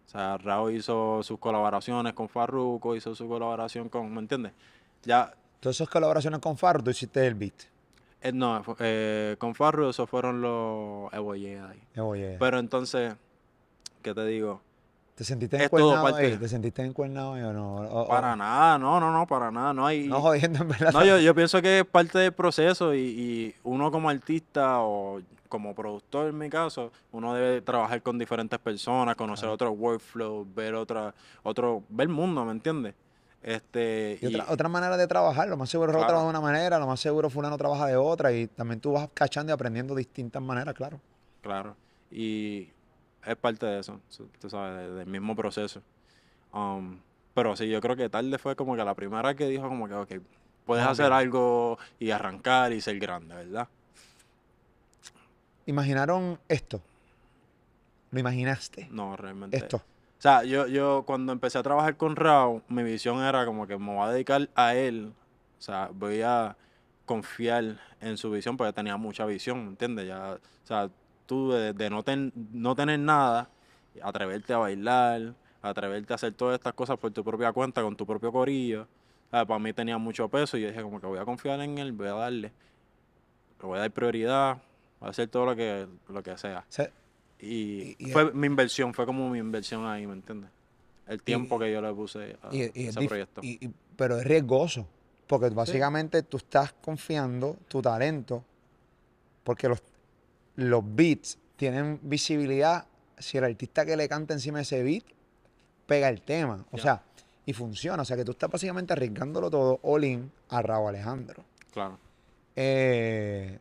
Speaker 2: o sea, Raúl hizo sus colaboraciones con Farruko, hizo su colaboración con, ¿me entiendes? Ya,
Speaker 1: Todas esas colaboraciones con Farro, tú hiciste el beat.
Speaker 2: eh, no, eh, con Farruko esos fueron los Evo Jedi. Pero entonces, ¿qué te digo?
Speaker 1: ¿Te sentiste
Speaker 2: es todo
Speaker 1: encuernado
Speaker 2: parte-?
Speaker 1: ¿Te sentiste encuernado o no? O- o-
Speaker 2: Para nada, no, no, no, para nada, no hay...
Speaker 1: No jodiendo, en verdad.
Speaker 2: No, yo, yo pienso que es parte del proceso y, y uno como artista o como productor en mi caso, uno debe trabajar con diferentes personas, conocer otros workflows, ver otra, otro, ver el mundo, ¿me entiendes? Este,
Speaker 1: Y
Speaker 2: y-
Speaker 1: otra, otra manera de trabajar, lo más seguro
Speaker 2: Claro.
Speaker 1: trabaja de una manera, lo más seguro fulano trabaja de otra y también tú vas cachando y aprendiendo distintas maneras, claro.
Speaker 2: claro, y es parte de eso, so- tú sabes, de- del mismo proceso. Um, pero sí, yo creo que tarde fue como que la primera que dijo como que, ok, puedes hacer algo y arrancar y ser grande, ¿verdad?
Speaker 1: ¿Imaginaron esto? ¿Lo imaginaste?
Speaker 2: No, realmente.
Speaker 1: Esto.
Speaker 2: O sea, yo, yo cuando empecé a trabajar con Raúl, mi visión era como que me voy a dedicar a él. O sea, voy a confiar en su visión porque tenía mucha visión, ¿me entiendes? Ya, o sea, tú de, de no, ten- no tener nada, atreverte a bailar, atreverte a hacer todas estas cosas por tu propia cuenta, con tu propio corillo. Sea, para mí tenía mucho peso y yo dije como que voy a confiar en él, voy a darle. Le voy a dar prioridad, voy a hacer todo lo que, lo que sea.
Speaker 1: O sea,
Speaker 2: Y,
Speaker 1: Y- y
Speaker 2: fue mi inversión, fue como mi inversión ahí, ¿me entiendes? El tiempo
Speaker 1: y-
Speaker 2: que yo le puse a ese proyecto.
Speaker 1: pero es riesgoso, porque básicamente tú estás confiando tu talento, porque los, los beats tienen visibilidad si el artista que le canta encima de ese beat pega el tema, o sea, y funciona, o sea que tú estás básicamente arriesgándolo todo all in a Raúl Alejandro.
Speaker 2: Claro.
Speaker 1: Eh,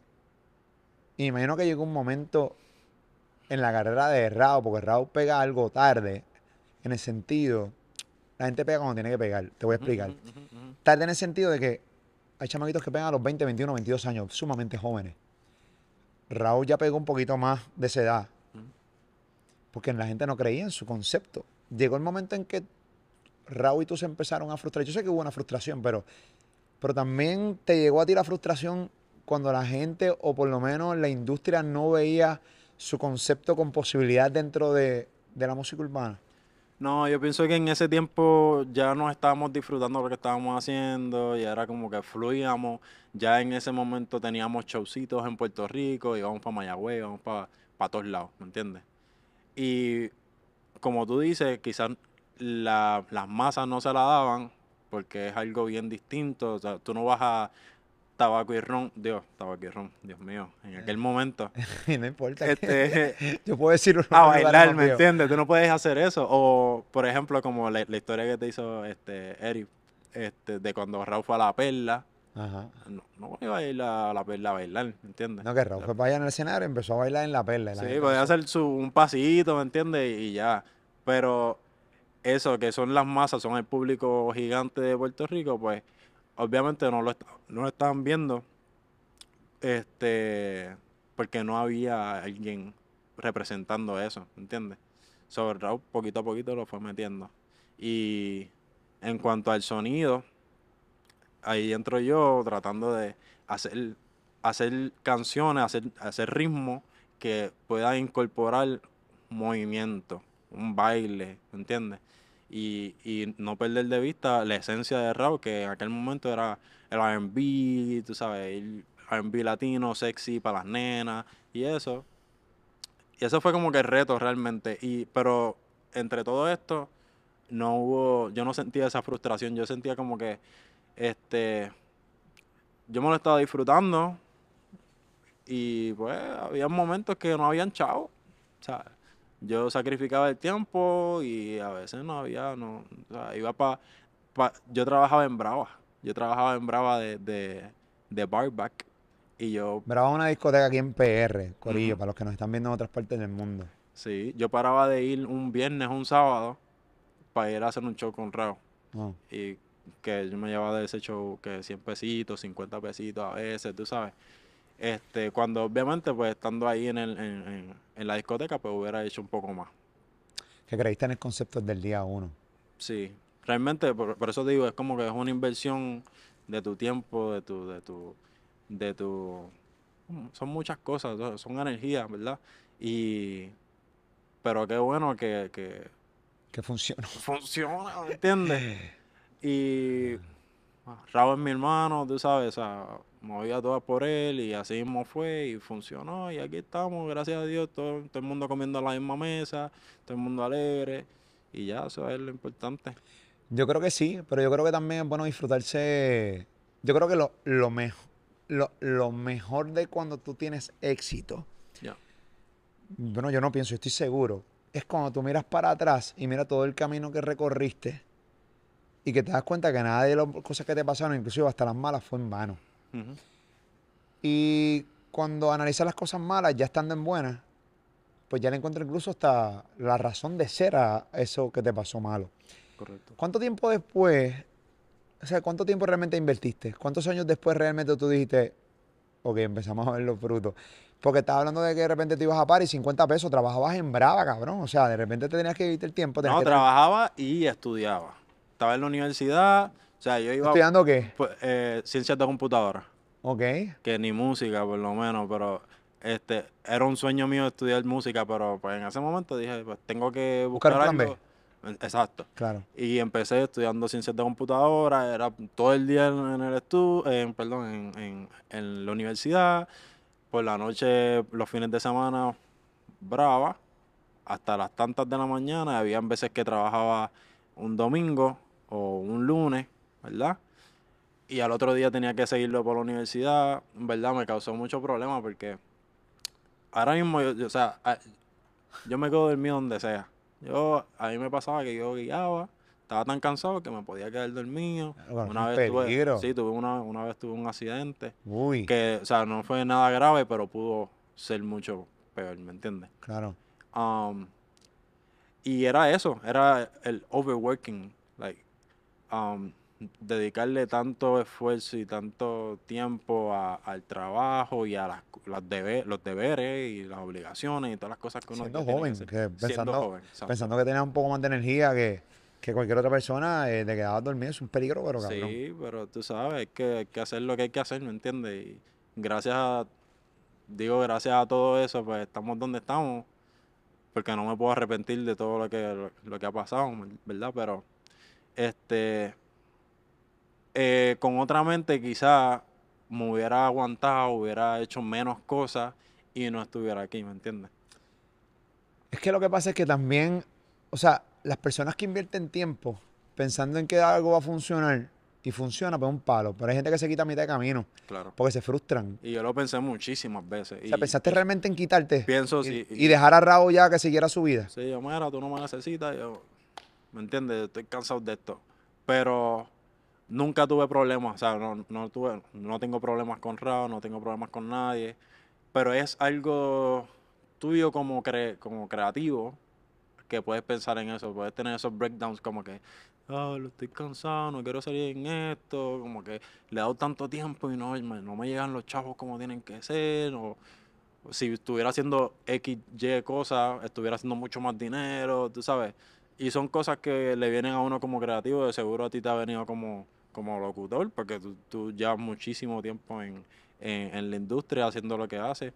Speaker 1: y me imagino que llegó un momento en la carrera de Raúl, porque Raúl pega algo tarde, en el sentido, la gente pega cuando tiene que pegar, te voy a explicar.
Speaker 2: Ujú.
Speaker 1: Tarde en el sentido de que hay chamaquitos que pegan a los 20, 21, 22 años, sumamente jóvenes. Raúl ya pegó un poquito más de esa edad, porque la gente no creía en su concepto. Llegó el momento en que Raúl y tú se empezaron a frustrar. Yo sé que hubo una frustración, pero, pero también te llegó a ti la frustración cuando la gente, o por lo menos la industria, no veía su concepto con posibilidad dentro de, de la música urbana?
Speaker 2: No, yo pienso que en ese tiempo ya nos estábamos disfrutando lo que estábamos haciendo y era como que fluíamos. Ya en ese momento teníamos showcitos en Puerto Rico, íbamos para Mayagüez, íbamos para, para todos lados, ¿me entiendes? Y como tú dices, quizás la- las masas no se la daban porque es algo bien distinto. O sea, tú no vas a tabaco y ron, Dios, tabaco y ron, Dios mío, en aquel momento.
Speaker 1: No importa.
Speaker 2: Este,
Speaker 1: Yo puedo decir
Speaker 2: a bailar, ¿me entiendes? Tú no puedes hacer eso. O, por ejemplo, como la, la historia que te hizo este Eric, este, de cuando Raúl fue a la perla.
Speaker 1: Ajá.
Speaker 2: No, no iba a ir a la perla a bailar, ¿me entiendes?
Speaker 1: No, que Raúl fue para allá en el escenario y empezó a bailar en la perla. la
Speaker 2: Sí, podía hacer su, un pasito, ¿me entiendes? Y ya. Pero eso, que son las masas, son el público gigante de Puerto Rico, pues obviamente no lo, no lo estaban viendo. Este, porque no había alguien representando eso, ¿me entiendes? Sobre Raúl poquito a poquito lo fue metiendo. Y en cuanto al sonido, ahí entro yo tratando de hacer, hacer canciones, hacer, hacer ritmos que puedan incorporar movimiento, un baile, ¿me entiendes? Y, y no perder de vista la esencia de Raúl, que en aquel momento era el R&B, tú sabes, el R&B latino, sexy para las nenas y eso. Y eso fue como que el reto realmente. Y, pero entre todo esto, no hubo, yo no sentía esa frustración, yo sentía como que, este, yo me lo estaba disfrutando y pues había momentos que no habían chavo, o sea, yo sacrificaba el tiempo y a veces no había, no, o sea, iba para, yo trabajaba en Brava, yo trabajaba en Brava de, de, de barback y yo,
Speaker 1: Brava una discoteca aquí en PR, Corillo, para los que nos están viendo en otras partes del mundo.
Speaker 2: sí, yo paraba de ir un viernes, un sábado, para ir a hacer un show con Raúl.
Speaker 1: No.
Speaker 2: y que yo me llevaba de ese show que 100 pesitos, 50 pesitos a veces, tú sabes. Este, cuando obviamente pues estando ahí en, el, en, en- en la discoteca pues hubiera hecho un poco más.
Speaker 1: Que creíste en el concepto del día uno.
Speaker 2: Sí, realmente por, por eso digo, es como que es una inversión de tu tiempo, de tu, de tu, de tu, son muchas cosas, son- energías, ¿verdad? Y, pero qué bueno que, que,
Speaker 1: Que
Speaker 2: funciona, ¿me entiendes? Y Raúl es mi hermano, tú sabes, o sea, movía todas por él y así mismo fue y funcionó y aquí estamos, gracias a Dios, todo, todo el mundo comiendo a la misma mesa, todo el mundo alegre y ya, eso es lo importante.
Speaker 1: Yo creo que sí, pero yo creo que también es bueno disfrutarse. Yo creo que lo, lo, mejo- lo, lo mejor de cuando tú tienes éxito, bueno, yo no pienso, yo estoy seguro, es cuando tú miras para atrás y miras todo el camino que recorriste y que te das cuenta que nada de las cosas que te pasaron, inclusive hasta las malas, fue en vano. Y cuando analizas las cosas malas, ya estando en buenas, pues ya le encuentras incluso hasta la razón de ser a eso que te pasó malo.
Speaker 2: Correcto.
Speaker 1: ¿Cuánto tiempo después, o sea, cuánto tiempo realmente invertiste? ¿Cuántos años después realmente tú dijiste, ok, empezamos a ver los frutos? Porque estaba hablando de que de repente te ibas a par y 50 pesos, trabajabas en Brava, cabrón. O sea, de repente te tenías que dividir el tiempo.
Speaker 2: No,
Speaker 1: que
Speaker 2: trabajaba y estudiaba. Estaba en la universidad, o sea, yo iba
Speaker 1: ¿Estudiando qué?
Speaker 2: pues, eh, ciencias de computadora.
Speaker 1: Ok.
Speaker 2: que ni música por lo menos, pero este era un sueño mío estudiar música, pero pues en ese momento dije, pues tengo que
Speaker 1: Buscar
Speaker 2: buscar
Speaker 1: plan
Speaker 2: algo. Exacto.
Speaker 1: Claro.
Speaker 2: Y empecé estudiando ciencias de computadora, era todo el día en, en el estudio, perdón, en, en- en la universidad, por la noche, los fines de semana, brava, hasta las tantas de la mañana, habían veces que trabajaba un domingo o un lunes, ¿verdad? Y al otro día tenía que seguirlo por la universidad, verdad me causó mucho problema porque ahora mismo, yo, yo- o sea, yo me quedo dormido donde sea. Yo, a mí me pasaba que yo guiaba, estaba tan cansado que me podía quedar dormido.
Speaker 1: Claro, es
Speaker 2: Una
Speaker 1: un
Speaker 2: vez tuve, sí, tuve una, una vez tuve un accidente
Speaker 1: Uy,
Speaker 2: que, o sea, no fue nada grave, pero pudo ser mucho peor, ¿me entiendes?
Speaker 1: claro.
Speaker 2: Um, y era eso, era el overworking, um, dedicarle tanto esfuerzo y tanto tiempo a- al trabajo y a las, las debe- los deberes y las obligaciones y todas las cosas que uno
Speaker 1: Siendo
Speaker 2: que
Speaker 1: joven, que
Speaker 2: Siendo
Speaker 1: pensando,
Speaker 2: joven,
Speaker 1: pensando que tenías un poco más de energía que, que cualquier otra persona, eh, te quedabas dormido, es un peligro, pero cabrón.
Speaker 2: Sí, pero tú sabes, que, hay que hacer lo que hay que hacer, ¿me entiendes? Y, gracias a, digo gracias a todo eso, pues estamos donde estamos, porque no me puedo arrepentir de todo lo que, lo que ha pasado, ¿verdad? Pero, este, eh, con otra mente quizá me hubiera aguantado, hubiera hecho menos cosas y no estuviera aquí, ¿me entiendes?
Speaker 1: Es que lo que pasa es que también, o sea, las personas que invierten tiempo pensando en que algo va a funcionar y funciona, pues un palo. Pero hay gente que se quita a mitad de camino.
Speaker 2: Claro.
Speaker 1: Porque se frustran.
Speaker 2: Y yo lo pensé muchísimas veces.
Speaker 1: O sea, ¿pensaste realmente en quitarte?
Speaker 2: Pienso,
Speaker 1: y,
Speaker 2: sí.
Speaker 1: Y dejar a Rabo ya que siguiera su vida.
Speaker 2: Sí, yo, mira, tú no me necesitas, yo, ¿me entiendes? Estoy cansado de esto. Pero nunca tuve problemas, o sea, no, no tuve, no tengo problemas con Rabo, no tengo problemas con nadie. Pero es algo tuyo como, cre como creativo que puedes pensar en eso, puedes tener esos breakdowns como que, ah, lo estoy cansado, no quiero salir en esto, como que le he dado tanto tiempo y no, no me llegan los chavos como tienen que ser, o si estuviera haciendo X, Y cosas, estuviera haciendo mucho más dinero, tú sabes. Y son cosas que le vienen a uno como creativo, de seguro a ti te ha venido como, como locutor, porque tú, tú llevas muchísimo tiempo en, en, la industria haciendo lo que haces,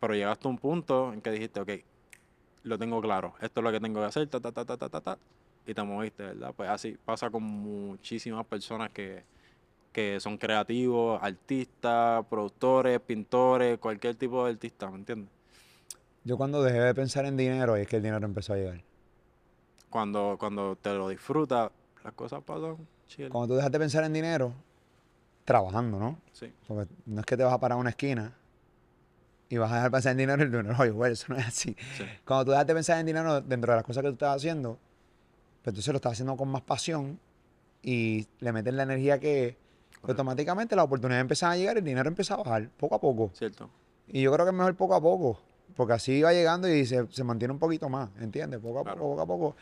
Speaker 2: pero llegaste a un punto en que dijiste, ok, lo tengo claro, esto es lo que tengo que hacer, ta, ta, ta, ta, ta, ta, ta, y te moviste, ¿verdad? Pues así pasa con muchísimas personas que, que son creativos, artistas, productores, pintores, cualquier tipo de artista, ¿me entiendes?
Speaker 1: Yo cuando dejé de pensar en dinero es que el dinero empezó a llegar.
Speaker 2: Cuando, cuando te lo disfrutas, las cosas pasan chill.
Speaker 1: Cuando tú dejas de pensar en dinero, trabajando, ¿no?
Speaker 2: Sí,
Speaker 1: Porque no es que te vas a parar a una esquina y vas a dejar de pensar en dinero y el dinero igual, eso no es así.
Speaker 2: sí,
Speaker 1: Cuando tú dejas de pensar en dinero dentro de las cosas que tú estás haciendo, pues entonces lo estás haciendo con más pasión y le metes la energía que
Speaker 2: Correcto.
Speaker 1: automáticamente las oportunidades empiezan a llegar y el dinero empieza a bajar poco a poco.
Speaker 2: cierto.
Speaker 1: Y yo creo que es mejor poco a poco, porque así va llegando y se, se mantiene un poquito más, ¿entiendes? Poco a
Speaker 2: Claro.
Speaker 1: poco, poco a poco.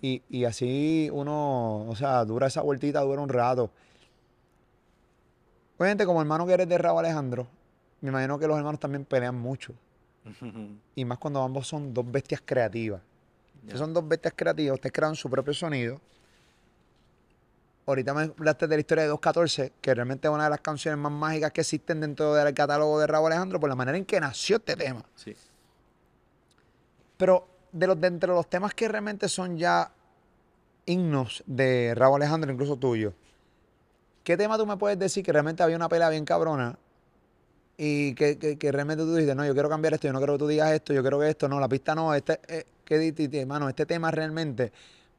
Speaker 1: Y, y así uno, o sea, dura esa vueltita, dura un rato. Obviamente, como hermano que eres de Raúl Alejandro, me imagino que los hermanos también pelean mucho. Y más cuando ambos son dos bestias creativas. Ustedes son dos bestias creativas, ustedes crean su propio sonido. Ahorita me hablaste de la historia de 214, que realmente es una de las canciones más mágicas que existen dentro del catálogo de Raúl Alejandro, por la manera en que nació este tema.
Speaker 2: Sí.
Speaker 1: Pero de, los, de entre los temas que realmente son ya himnos de Raúl Alejandro, incluso tuyo, ¿qué tema tú me puedes decir que realmente había una pelea bien cabrona y que, que- que realmente tú dices, no, yo quiero cambiar esto, yo no quiero que tú digas esto, yo quiero que esto, no, la pista no, este, eh, ¿qué dijiste, hermano? Este tema realmente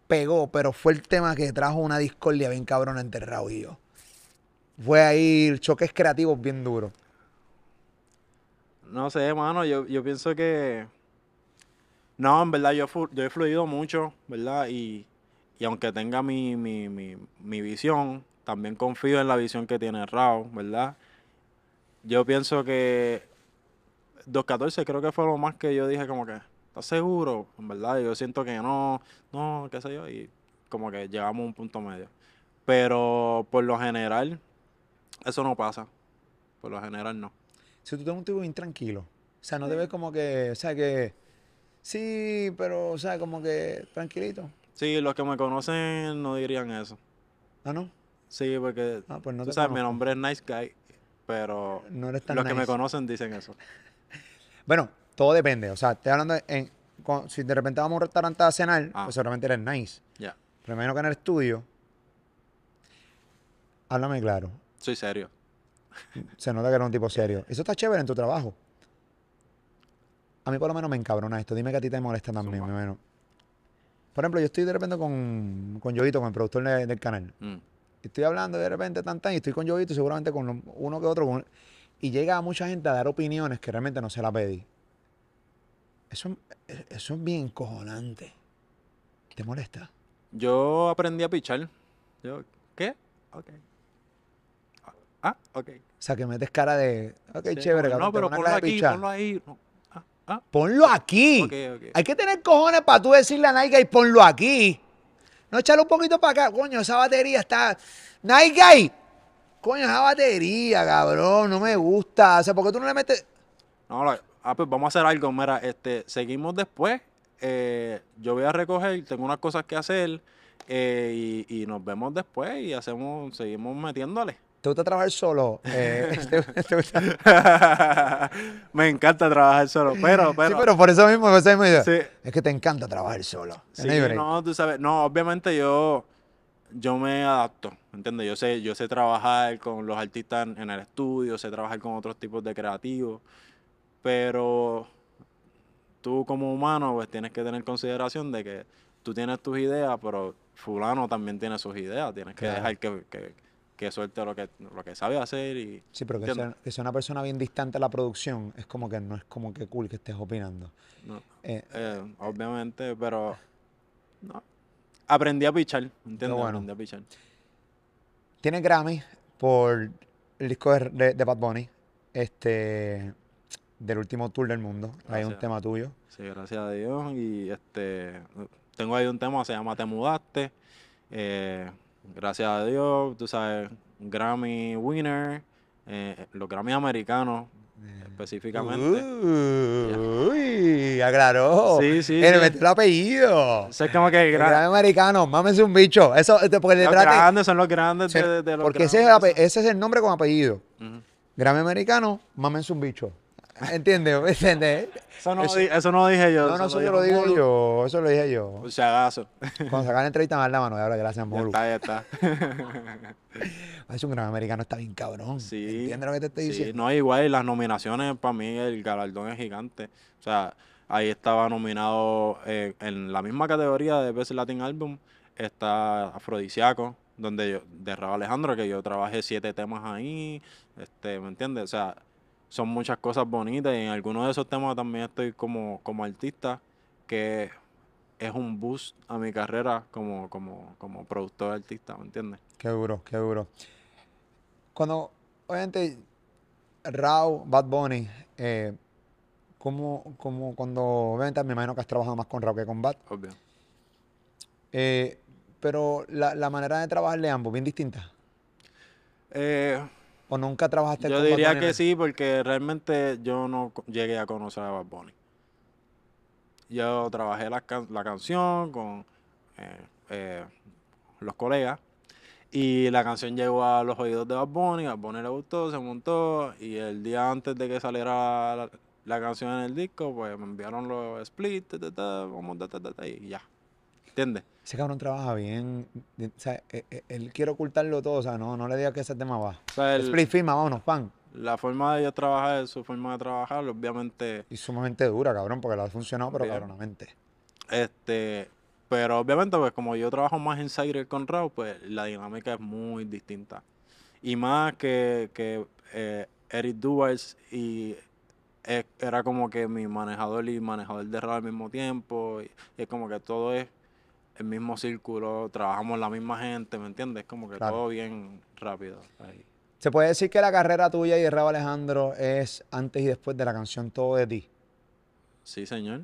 Speaker 1: pegó, pero fue el tema que trajo una discordia bien cabrona entre Raúl y yo. Fue ahí choques creativos bien duros.
Speaker 2: No sé, mano, yo, yo pienso que... No, en verdad, yo, yo he fluido mucho, ¿verdad? Y, y aunque tenga mi, mi, mi, mi visión, también confío en la visión que tiene Rao, ¿verdad? Yo pienso que 214 creo que fue lo más que yo dije como que, ¿estás seguro? En verdad, yo siento que no, no, qué sé yo, y como que llegamos a un punto medio. Pero por lo general, eso no pasa. Por lo general no.
Speaker 1: Si tú tienes un tipo bien tranquilo, o sea, no te ves como que, o sea, que sí, pero, o sea, como que tranquilito.
Speaker 2: Sí, los que me conocen no dirían eso.
Speaker 1: Ah, no,
Speaker 2: Sí, porque
Speaker 1: ah, pues no
Speaker 2: tú sabes, mi nombre es Nice Guy, pero
Speaker 1: No eres tan
Speaker 2: los que me conocen dicen eso.
Speaker 1: Bueno, todo depende, o sea, estoy hablando de- en, si de repente vamos a un restaurante a cenar,
Speaker 2: Ah.
Speaker 1: pues seguramente eres nice.
Speaker 2: Ya,
Speaker 1: Pero me imagino que en el estudio, háblame claro,
Speaker 2: soy serio.
Speaker 1: se nota que eres un tipo serio. Eso está chévere en tu trabajo. A mí por lo menos me encabrona esto. Dime que a ti te molesta también, mi hermano. Por ejemplo, yo estoy de repente con, con con el productor de- del canal.
Speaker 2: Mm,
Speaker 1: estoy hablando de repente tan tan y estoy con Yoito y seguramente con uno que otro. con- y llega mucha gente a dar opiniones que realmente no se la pedí. Eso, eso es bien cojonante. ¿Te molesta?
Speaker 2: Yo aprendí a pichar. Yo, ¿qué? Ok. Ah, Ah, ok.
Speaker 1: O sea, que metes cara de, ok,
Speaker 2: Sí,
Speaker 1: chévere,
Speaker 2: No, pero ponlo aquí,
Speaker 1: pichar.
Speaker 2: ponlo ahí. No, Ah, ah,
Speaker 1: Ponlo aquí.
Speaker 2: ok, ok.
Speaker 1: Hay que tener cojones para tú decirle a Nike y ponlo aquí. No echarlo un poquito para acá. Coño, esa batería está. Nike, coño, esa batería, cabrón, no me gusta. O sea, ¿por qué tú no le metes?
Speaker 2: No, la- ah, pues vamos a hacer algo. Mira, este, seguimos después. Eh, yo voy a recoger, tengo unas cosas que hacer. eh, y, y nos vemos después y hacemos, seguimos metiéndole.
Speaker 1: ¿Te gusta trabajar solo? Eh, ¿te- te gusta-
Speaker 2: Me encanta trabajar solo, pero, pero,
Speaker 1: sí, pero por eso mismo, por eso mismo yo-
Speaker 2: sí,
Speaker 1: es que te encanta trabajar solo.
Speaker 2: sí,
Speaker 1: No
Speaker 2: tú sabes, no, obviamente yo, yo me adapto, ¿entiendes? Yo sé, yo sé trabajar con los artistas en, en el estudio, sé trabajar con otros tipos de creativos, pero tú como humano, pues tienes que tener consideración de que tú tienes tus ideas, pero fulano también tiene sus ideas, tienes que
Speaker 1: Claro.
Speaker 2: dejar que, que, que suelte lo que, lo que sabe hacer y...
Speaker 1: Sí, pero que sea, que sea una persona bien distante a la producción es como que no es como que cool que estés opinando.
Speaker 2: no.
Speaker 1: Eh,
Speaker 2: Eh, obviamente, pero no. aprendí a pichar, ¿entiendes?
Speaker 1: bueno.
Speaker 2: Aprendí a pichar.
Speaker 1: Tiene Grammy por el disco de, de- de Bad Bunny, este, del último tour del mundo. Hay un
Speaker 2: Gracias.
Speaker 1: tema tuyo.
Speaker 2: Sí, gracias a Dios. Y este tengo ahí un tema, se llama Te Mudaste. Eh, gracias a Dios, tú sabes, Grammy winner, eh, los Grammy americanos específicamente.
Speaker 1: Uy, aclaró.
Speaker 2: Sí, sí,
Speaker 1: Eh, le
Speaker 2: sí.
Speaker 1: metió el apellido.
Speaker 2: Eso es como que
Speaker 1: Grammy americano, mámense un bicho. Eso, este, porque
Speaker 2: los
Speaker 1: de-
Speaker 2: grandes son los grandes de, de los
Speaker 1: porque ese es, el ese es el nombre con apellido. Grammy americano, mámense un bicho. ¿Entiendes? ¿Entiendes?
Speaker 2: Eso no,
Speaker 1: Eso-
Speaker 2: eso no lo dije yo.
Speaker 1: No, no, eso yo lo digo yo. Eso lo dije yo.
Speaker 2: Si acaso.
Speaker 1: Cuando sacan la entrevista, da la mano. Y ahora, gracias,
Speaker 2: Ya
Speaker 1: Molu.
Speaker 2: está, ya está.
Speaker 1: Es un gran americano, está bien cabrón.
Speaker 2: Sí,
Speaker 1: ¿Entiendes lo que te estoy
Speaker 2: sí,
Speaker 1: diciendo?
Speaker 2: no, igual las nominaciones para mí el galardón es gigante. O sea, ahí estaba nominado eh, en la misma categoría de Best Latin Album está Afrodisiaco, donde yo, de Raúl Alejandro, que yo trabajé siete temas ahí, este, ¿me entiendes? O sea, son muchas cosas bonitas y en algunos de esos temas también estoy como, como artista, que es un boost a mi carrera como, como, como productor artista, ¿me entiendes?
Speaker 1: Qué duro, qué duro. Cuando, obviamente, Rao, Bad Bunny, eh, como, como cuando, obviamente, me imagino que has trabajado más con Rao que con Bad,
Speaker 2: Obvio.
Speaker 1: eh, pero la, la manera de trabajar de ambos, bien distinta.
Speaker 2: Eh,
Speaker 1: ¿O nunca trabajaste
Speaker 2: Yo
Speaker 1: con Bad
Speaker 2: diría
Speaker 1: Bunny?
Speaker 2: que sí, porque realmente yo no llegué a conocer a Bad Bunny. Yo trabajé la, can- la canción con eh, eh, los colegas y la canción llegó a los oídos de Bad Bunny, Bad Bunny le gustó, se montó y el día antes de que saliera la, la canción en el disco, pues me enviaron los splits, ta, ta, ta, y ya. ¿Entiendes?
Speaker 1: Ese cabrón trabaja bien. de- O sea, eh, eh, él quiere ocultarlo todo. O sea, no, no le digas que ese tema va.
Speaker 2: O sea, el-
Speaker 1: Split firma, vámonos, pan.
Speaker 2: la forma de ellos trabajar es su forma de trabajar, obviamente
Speaker 1: Y sumamente dura, cabrón, porque le ha funcionado, pero
Speaker 2: Bien.
Speaker 1: cabronamente.
Speaker 2: Este, pero obviamente, pues como yo trabajo más en Zaire con Raw, pues la dinámica es muy distinta. Y más que, que eh, Eric Duars y e- era como que mi manejador y manejador de Raw al mismo tiempo. Y, es como que todo es el mismo círculo, trabajamos la misma gente, ¿me entiendes? Como que
Speaker 1: Claro.
Speaker 2: todo bien rápido. ahí.
Speaker 1: Se puede decir que la carrera tuya y de Rabo Alejandro es antes y después de la canción Todo de ti.
Speaker 2: Sí, señor.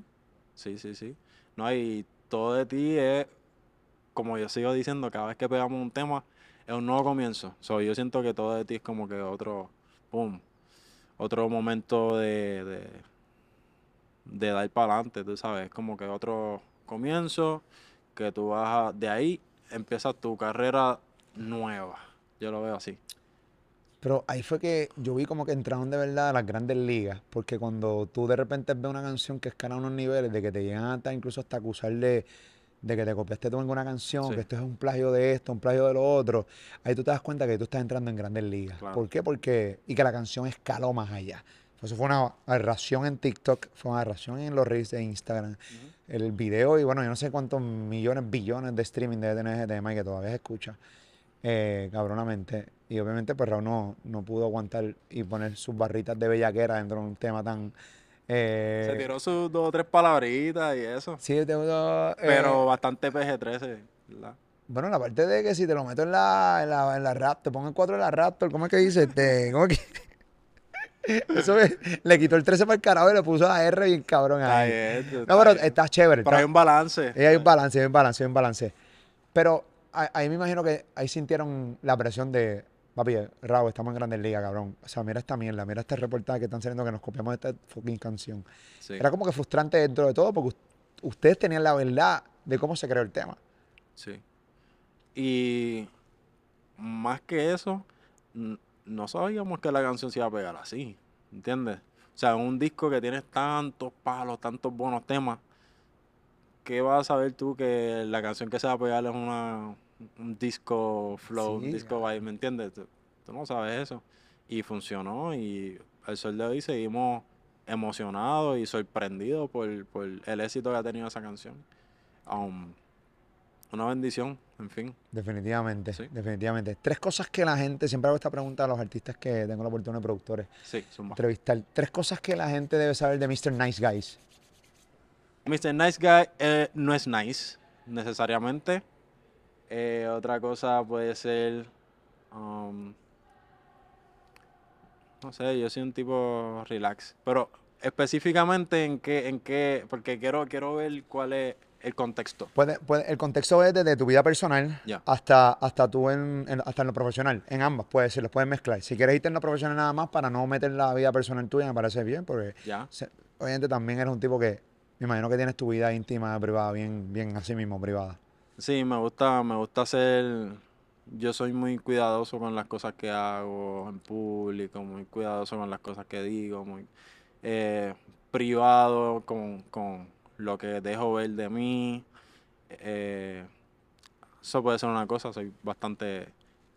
Speaker 2: Sí, sí, sí. No, y todo de ti es, como yo sigo diciendo, cada vez que pegamos un tema, es un nuevo comienzo. So, yo siento que todo de ti es como que otro, boom, otro momento de, de, de dar para adelante, tú sabes, es como que otro comienzo, que tú vas a, de ahí empiezas tu carrera nueva. Yo lo veo así.
Speaker 1: Pero ahí fue que yo vi como que entraron de verdad a las grandes ligas, porque cuando tú de repente ves una canción que escala unos niveles, de que te llegan hasta incluso hasta acusar de, que te copiaste tú en alguna canción,
Speaker 2: Sí.
Speaker 1: que esto es un plagio de esto, un plagio de lo otro, ahí tú te das cuenta que tú estás entrando en grandes ligas.
Speaker 2: Claro.
Speaker 1: ¿Por qué? Porque, y que la canción escaló más allá. Eso fue una aberración en TikTok, fue una aberración en los reels de Instagram. El video, y bueno, yo no sé cuántos millones, billones de streaming debe tener ese tema y que todavía se escucha eh, cabronamente. Y obviamente, pues Raúl no, no pudo aguantar y poner sus barritas de bellaquera dentro de un tema tan. eh,
Speaker 2: Se tiró sus dos o tres palabritas y eso.
Speaker 1: Sí, eh,
Speaker 2: Pero bastante PG-13, ¿verdad?
Speaker 1: Bueno, la parte de que si te lo meto en la, en la, en la Raptor, pongo el 4 de la Raptor, ¿cómo es que dice? Este, ¿cómo es que? Eso me- le quitó el 13 para el carajo y le puso la R bien cabrón ahí.
Speaker 2: Está bien,
Speaker 1: No, pero
Speaker 2: bien.
Speaker 1: está chévere.
Speaker 2: Pero
Speaker 1: está-
Speaker 2: hay un balance.
Speaker 1: Eh, hay un balance, hay un balance, hay un balance. Pero ahí me imagino que ahí sintieron la presión de, papi, Raúl, estamos en Grandes Ligas, cabrón. O sea, mira esta mierda, mira este reportaje que están saliendo que nos copiamos esta fucking canción.
Speaker 2: Sí,
Speaker 1: Era como que frustrante dentro de todo porque us- ustedes tenían la verdad de cómo se creó el tema.
Speaker 2: sí. Y más que eso, no sabíamos que la canción se iba a pegar así, ¿entiendes? O sea, un disco que tiene tantos palos, tantos buenos temas, ¿qué vas a saber tú que la canción que se va a pegar es una, un disco flow,
Speaker 1: Sí,
Speaker 2: un disco vibe, ¿me entiendes? Tú, tú no sabes eso. Y funcionó y al sol de hoy seguimos emocionados y sorprendidos por, por el éxito que ha tenido esa canción. Um, una bendición, en fin.
Speaker 1: Definitivamente,
Speaker 2: Sí.
Speaker 1: definitivamente. Tres cosas que la gente, siempre hago esta pregunta a los artistas que tengo la oportunidad de productores,
Speaker 2: Sí, zumba.
Speaker 1: entrevistar. Tres cosas que la gente debe saber de Mr. Nice Guys.
Speaker 2: Mr. Nice Guy eh, no es nice, necesariamente. Eh, otra cosa puede ser. um, no sé, yo soy un tipo relax. Pero específicamente en qué, en qué, porque quiero, quiero ver cuál es el contexto.
Speaker 1: Puede, puede- el contexto es desde tu vida personal hasta, hasta tú en, en- hasta en lo profesional. En ambas, puede ser, los puedes mezclar. Si quieres irte en lo profesional nada más para no meter la vida personal tuya, me parece bien, porque se- obviamente también eres un tipo que me imagino que tienes tu vida íntima, privada, bien, bien así mismo, privada.
Speaker 2: Sí, me gusta, me gusta ser. Yo soy muy cuidadoso con las cosas que hago en público, muy cuidadoso con las cosas que digo, muy eh, privado con, con lo que dejo ver de mí. Eh, eso puede ser una cosa, soy bastante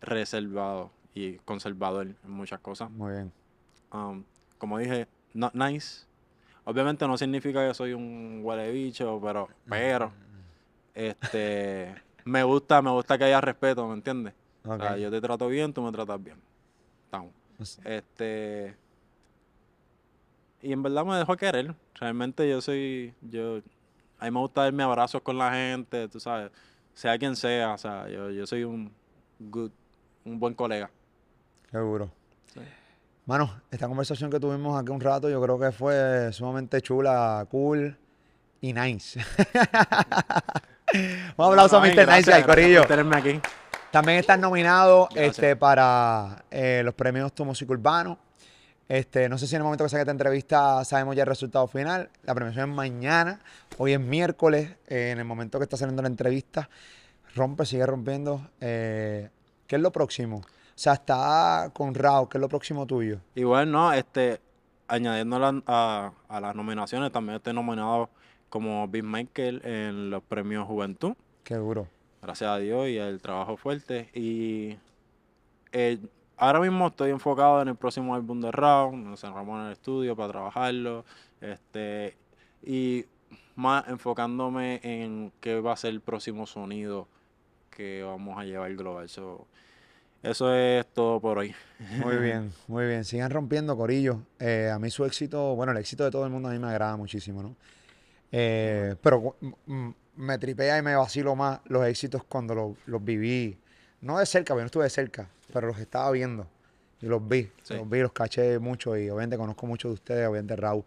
Speaker 2: reservado y conservador en muchas cosas.
Speaker 1: Muy bien.
Speaker 2: Um, como dije, not nice. Obviamente no significa que soy un huele bicho, pero, pero, este, me gusta, me gusta que haya respeto, ¿me entiendes? O sea, yo te trato bien, tú me tratas bien. Estamos.
Speaker 1: Pues,
Speaker 2: Este, y en verdad me dejó querer. Realmente yo soy, yo, a mí me gusta darme abrazos con la gente, tú sabes, sea quien sea, o sea, yo, yo soy un good, un buen colega.
Speaker 1: Seguro.
Speaker 2: Sí.
Speaker 1: Mano, esta conversación que tuvimos aquí un rato, yo creo que fue sumamente chula, cool y nice. un aplauso a
Speaker 2: Ay,
Speaker 1: Mr. Nice
Speaker 2: por
Speaker 1: Corillo.
Speaker 2: tenerme aquí.
Speaker 1: También estás nominado
Speaker 2: Gracias.
Speaker 1: este, para eh, los premios Tu Música Urbano. Este, no sé si en el momento que saque esta entrevista sabemos ya el resultado final. La premiación es mañana. Hoy es miércoles. eh, en el momento que está saliendo la entrevista, rompe, sigue rompiendo. Eh, ¿Qué es lo próximo? O sea, está con Rao. ¿Qué es lo próximo tuyo?
Speaker 2: Igual, no, este, añadiendo la- a, a las nominaciones, también estoy nominado como Beatmaker en los premios Juventud.
Speaker 1: Qué duro.
Speaker 2: gracias a Dios y el trabajo fuerte. Y eh, ahora mismo estoy enfocado en el próximo álbum de Round, nos encerramos en el estudio para trabajarlo, este, y más enfocándome en qué va a ser el próximo sonido que vamos a llevar global. So, eso es todo por hoy.
Speaker 1: Muy bien, muy bien. Sigan rompiendo, Corillo. Eh, a mí su éxito, bueno, el éxito de todo el mundo a mí me agrada muchísimo, ¿no? Eh, pero me tripea y me vacilo más los éxitos cuando los, los viví. No de cerca, porque yo no estuve de cerca, pero los estaba viendo. Y los vi,
Speaker 2: Sí.
Speaker 1: los vi, los caché mucho y obviamente conozco mucho de ustedes, obviamente Raúl,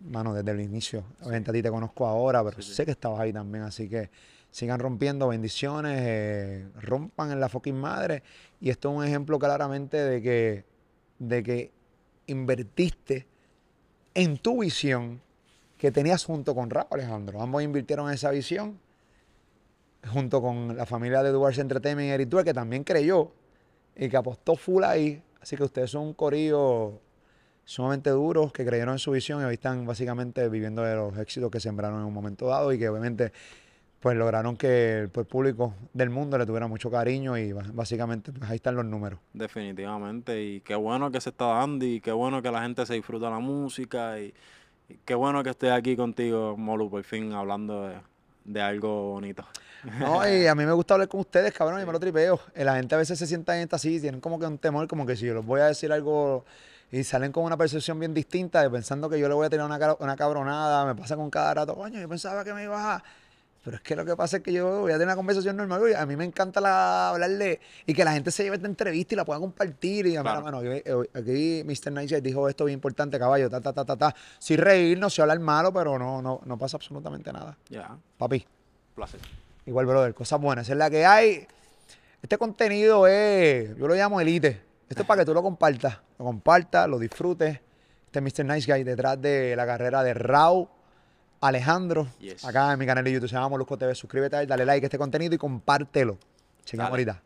Speaker 1: mano, desde el inicio. Obviamente a ti te conozco ahora, pero
Speaker 2: Sí, sí.
Speaker 1: sé que estabas ahí también, así que sigan rompiendo, bendiciones, eh, rompan en la fucking madre. Y esto es un ejemplo claramente de que, de que invertiste en tu visión que tenías junto con Raúl Alejandro. Ambos invirtieron en esa visión junto con la familia de Duarte Entertainment y Eric que también creyó y que apostó full ahí. Así que ustedes son un corillo sumamente duros que creyeron en su visión y hoy están básicamente viviendo de los éxitos que sembraron en un momento dado y que obviamente pues lograron que el, pues, público del mundo le tuviera mucho cariño y básicamente pues ahí están los números.
Speaker 2: Definitivamente, y qué bueno que se está dando y qué bueno que la gente se disfruta la música y, qué bueno que esté aquí contigo, Molu, por fin hablando de algo bonito.
Speaker 1: No, y a mí me gusta hablar con ustedes, cabrón, y me lo tripeo. Eh, La gente a veces se sienta en esta así, tienen como que un temor, como que si yo les voy a decir algo y salen con una percepción bien distinta, de pensando que yo le voy a tirar una, una cabronada, me pasa con cada rato, coño, yo pensaba que me ibas a... Pero es que lo que pasa es que yo voy a tener una conversación normal, güey. A mí me encanta la, hablarle y que la gente se lleve esta entrevista y la pueda compartir. Y mira,
Speaker 2: Claro.
Speaker 1: mano, yo- eh, aquí Mr. Guy dijo esto bien importante, caballo, ta, ta, ta, ta, ta. Sí reírnos, sí hablar malo, pero no, no, no pasa absolutamente nada.
Speaker 2: Ya,
Speaker 1: Papi.
Speaker 2: placer.
Speaker 1: Igual, brother, cosas buenas. Es la que hay. Este contenido es, yo lo llamo elite. Esto es para que tú lo compartas. Lo compartas, lo disfrutes. Este es Mr. Nice Guy detrás de la carrera de Raúl Alejandro.
Speaker 2: Yes.
Speaker 1: Acá en mi canal de YouTube se llama Molusco TV. Suscríbete dale like a este contenido y compártelo.
Speaker 2: Dale.
Speaker 1: ahorita.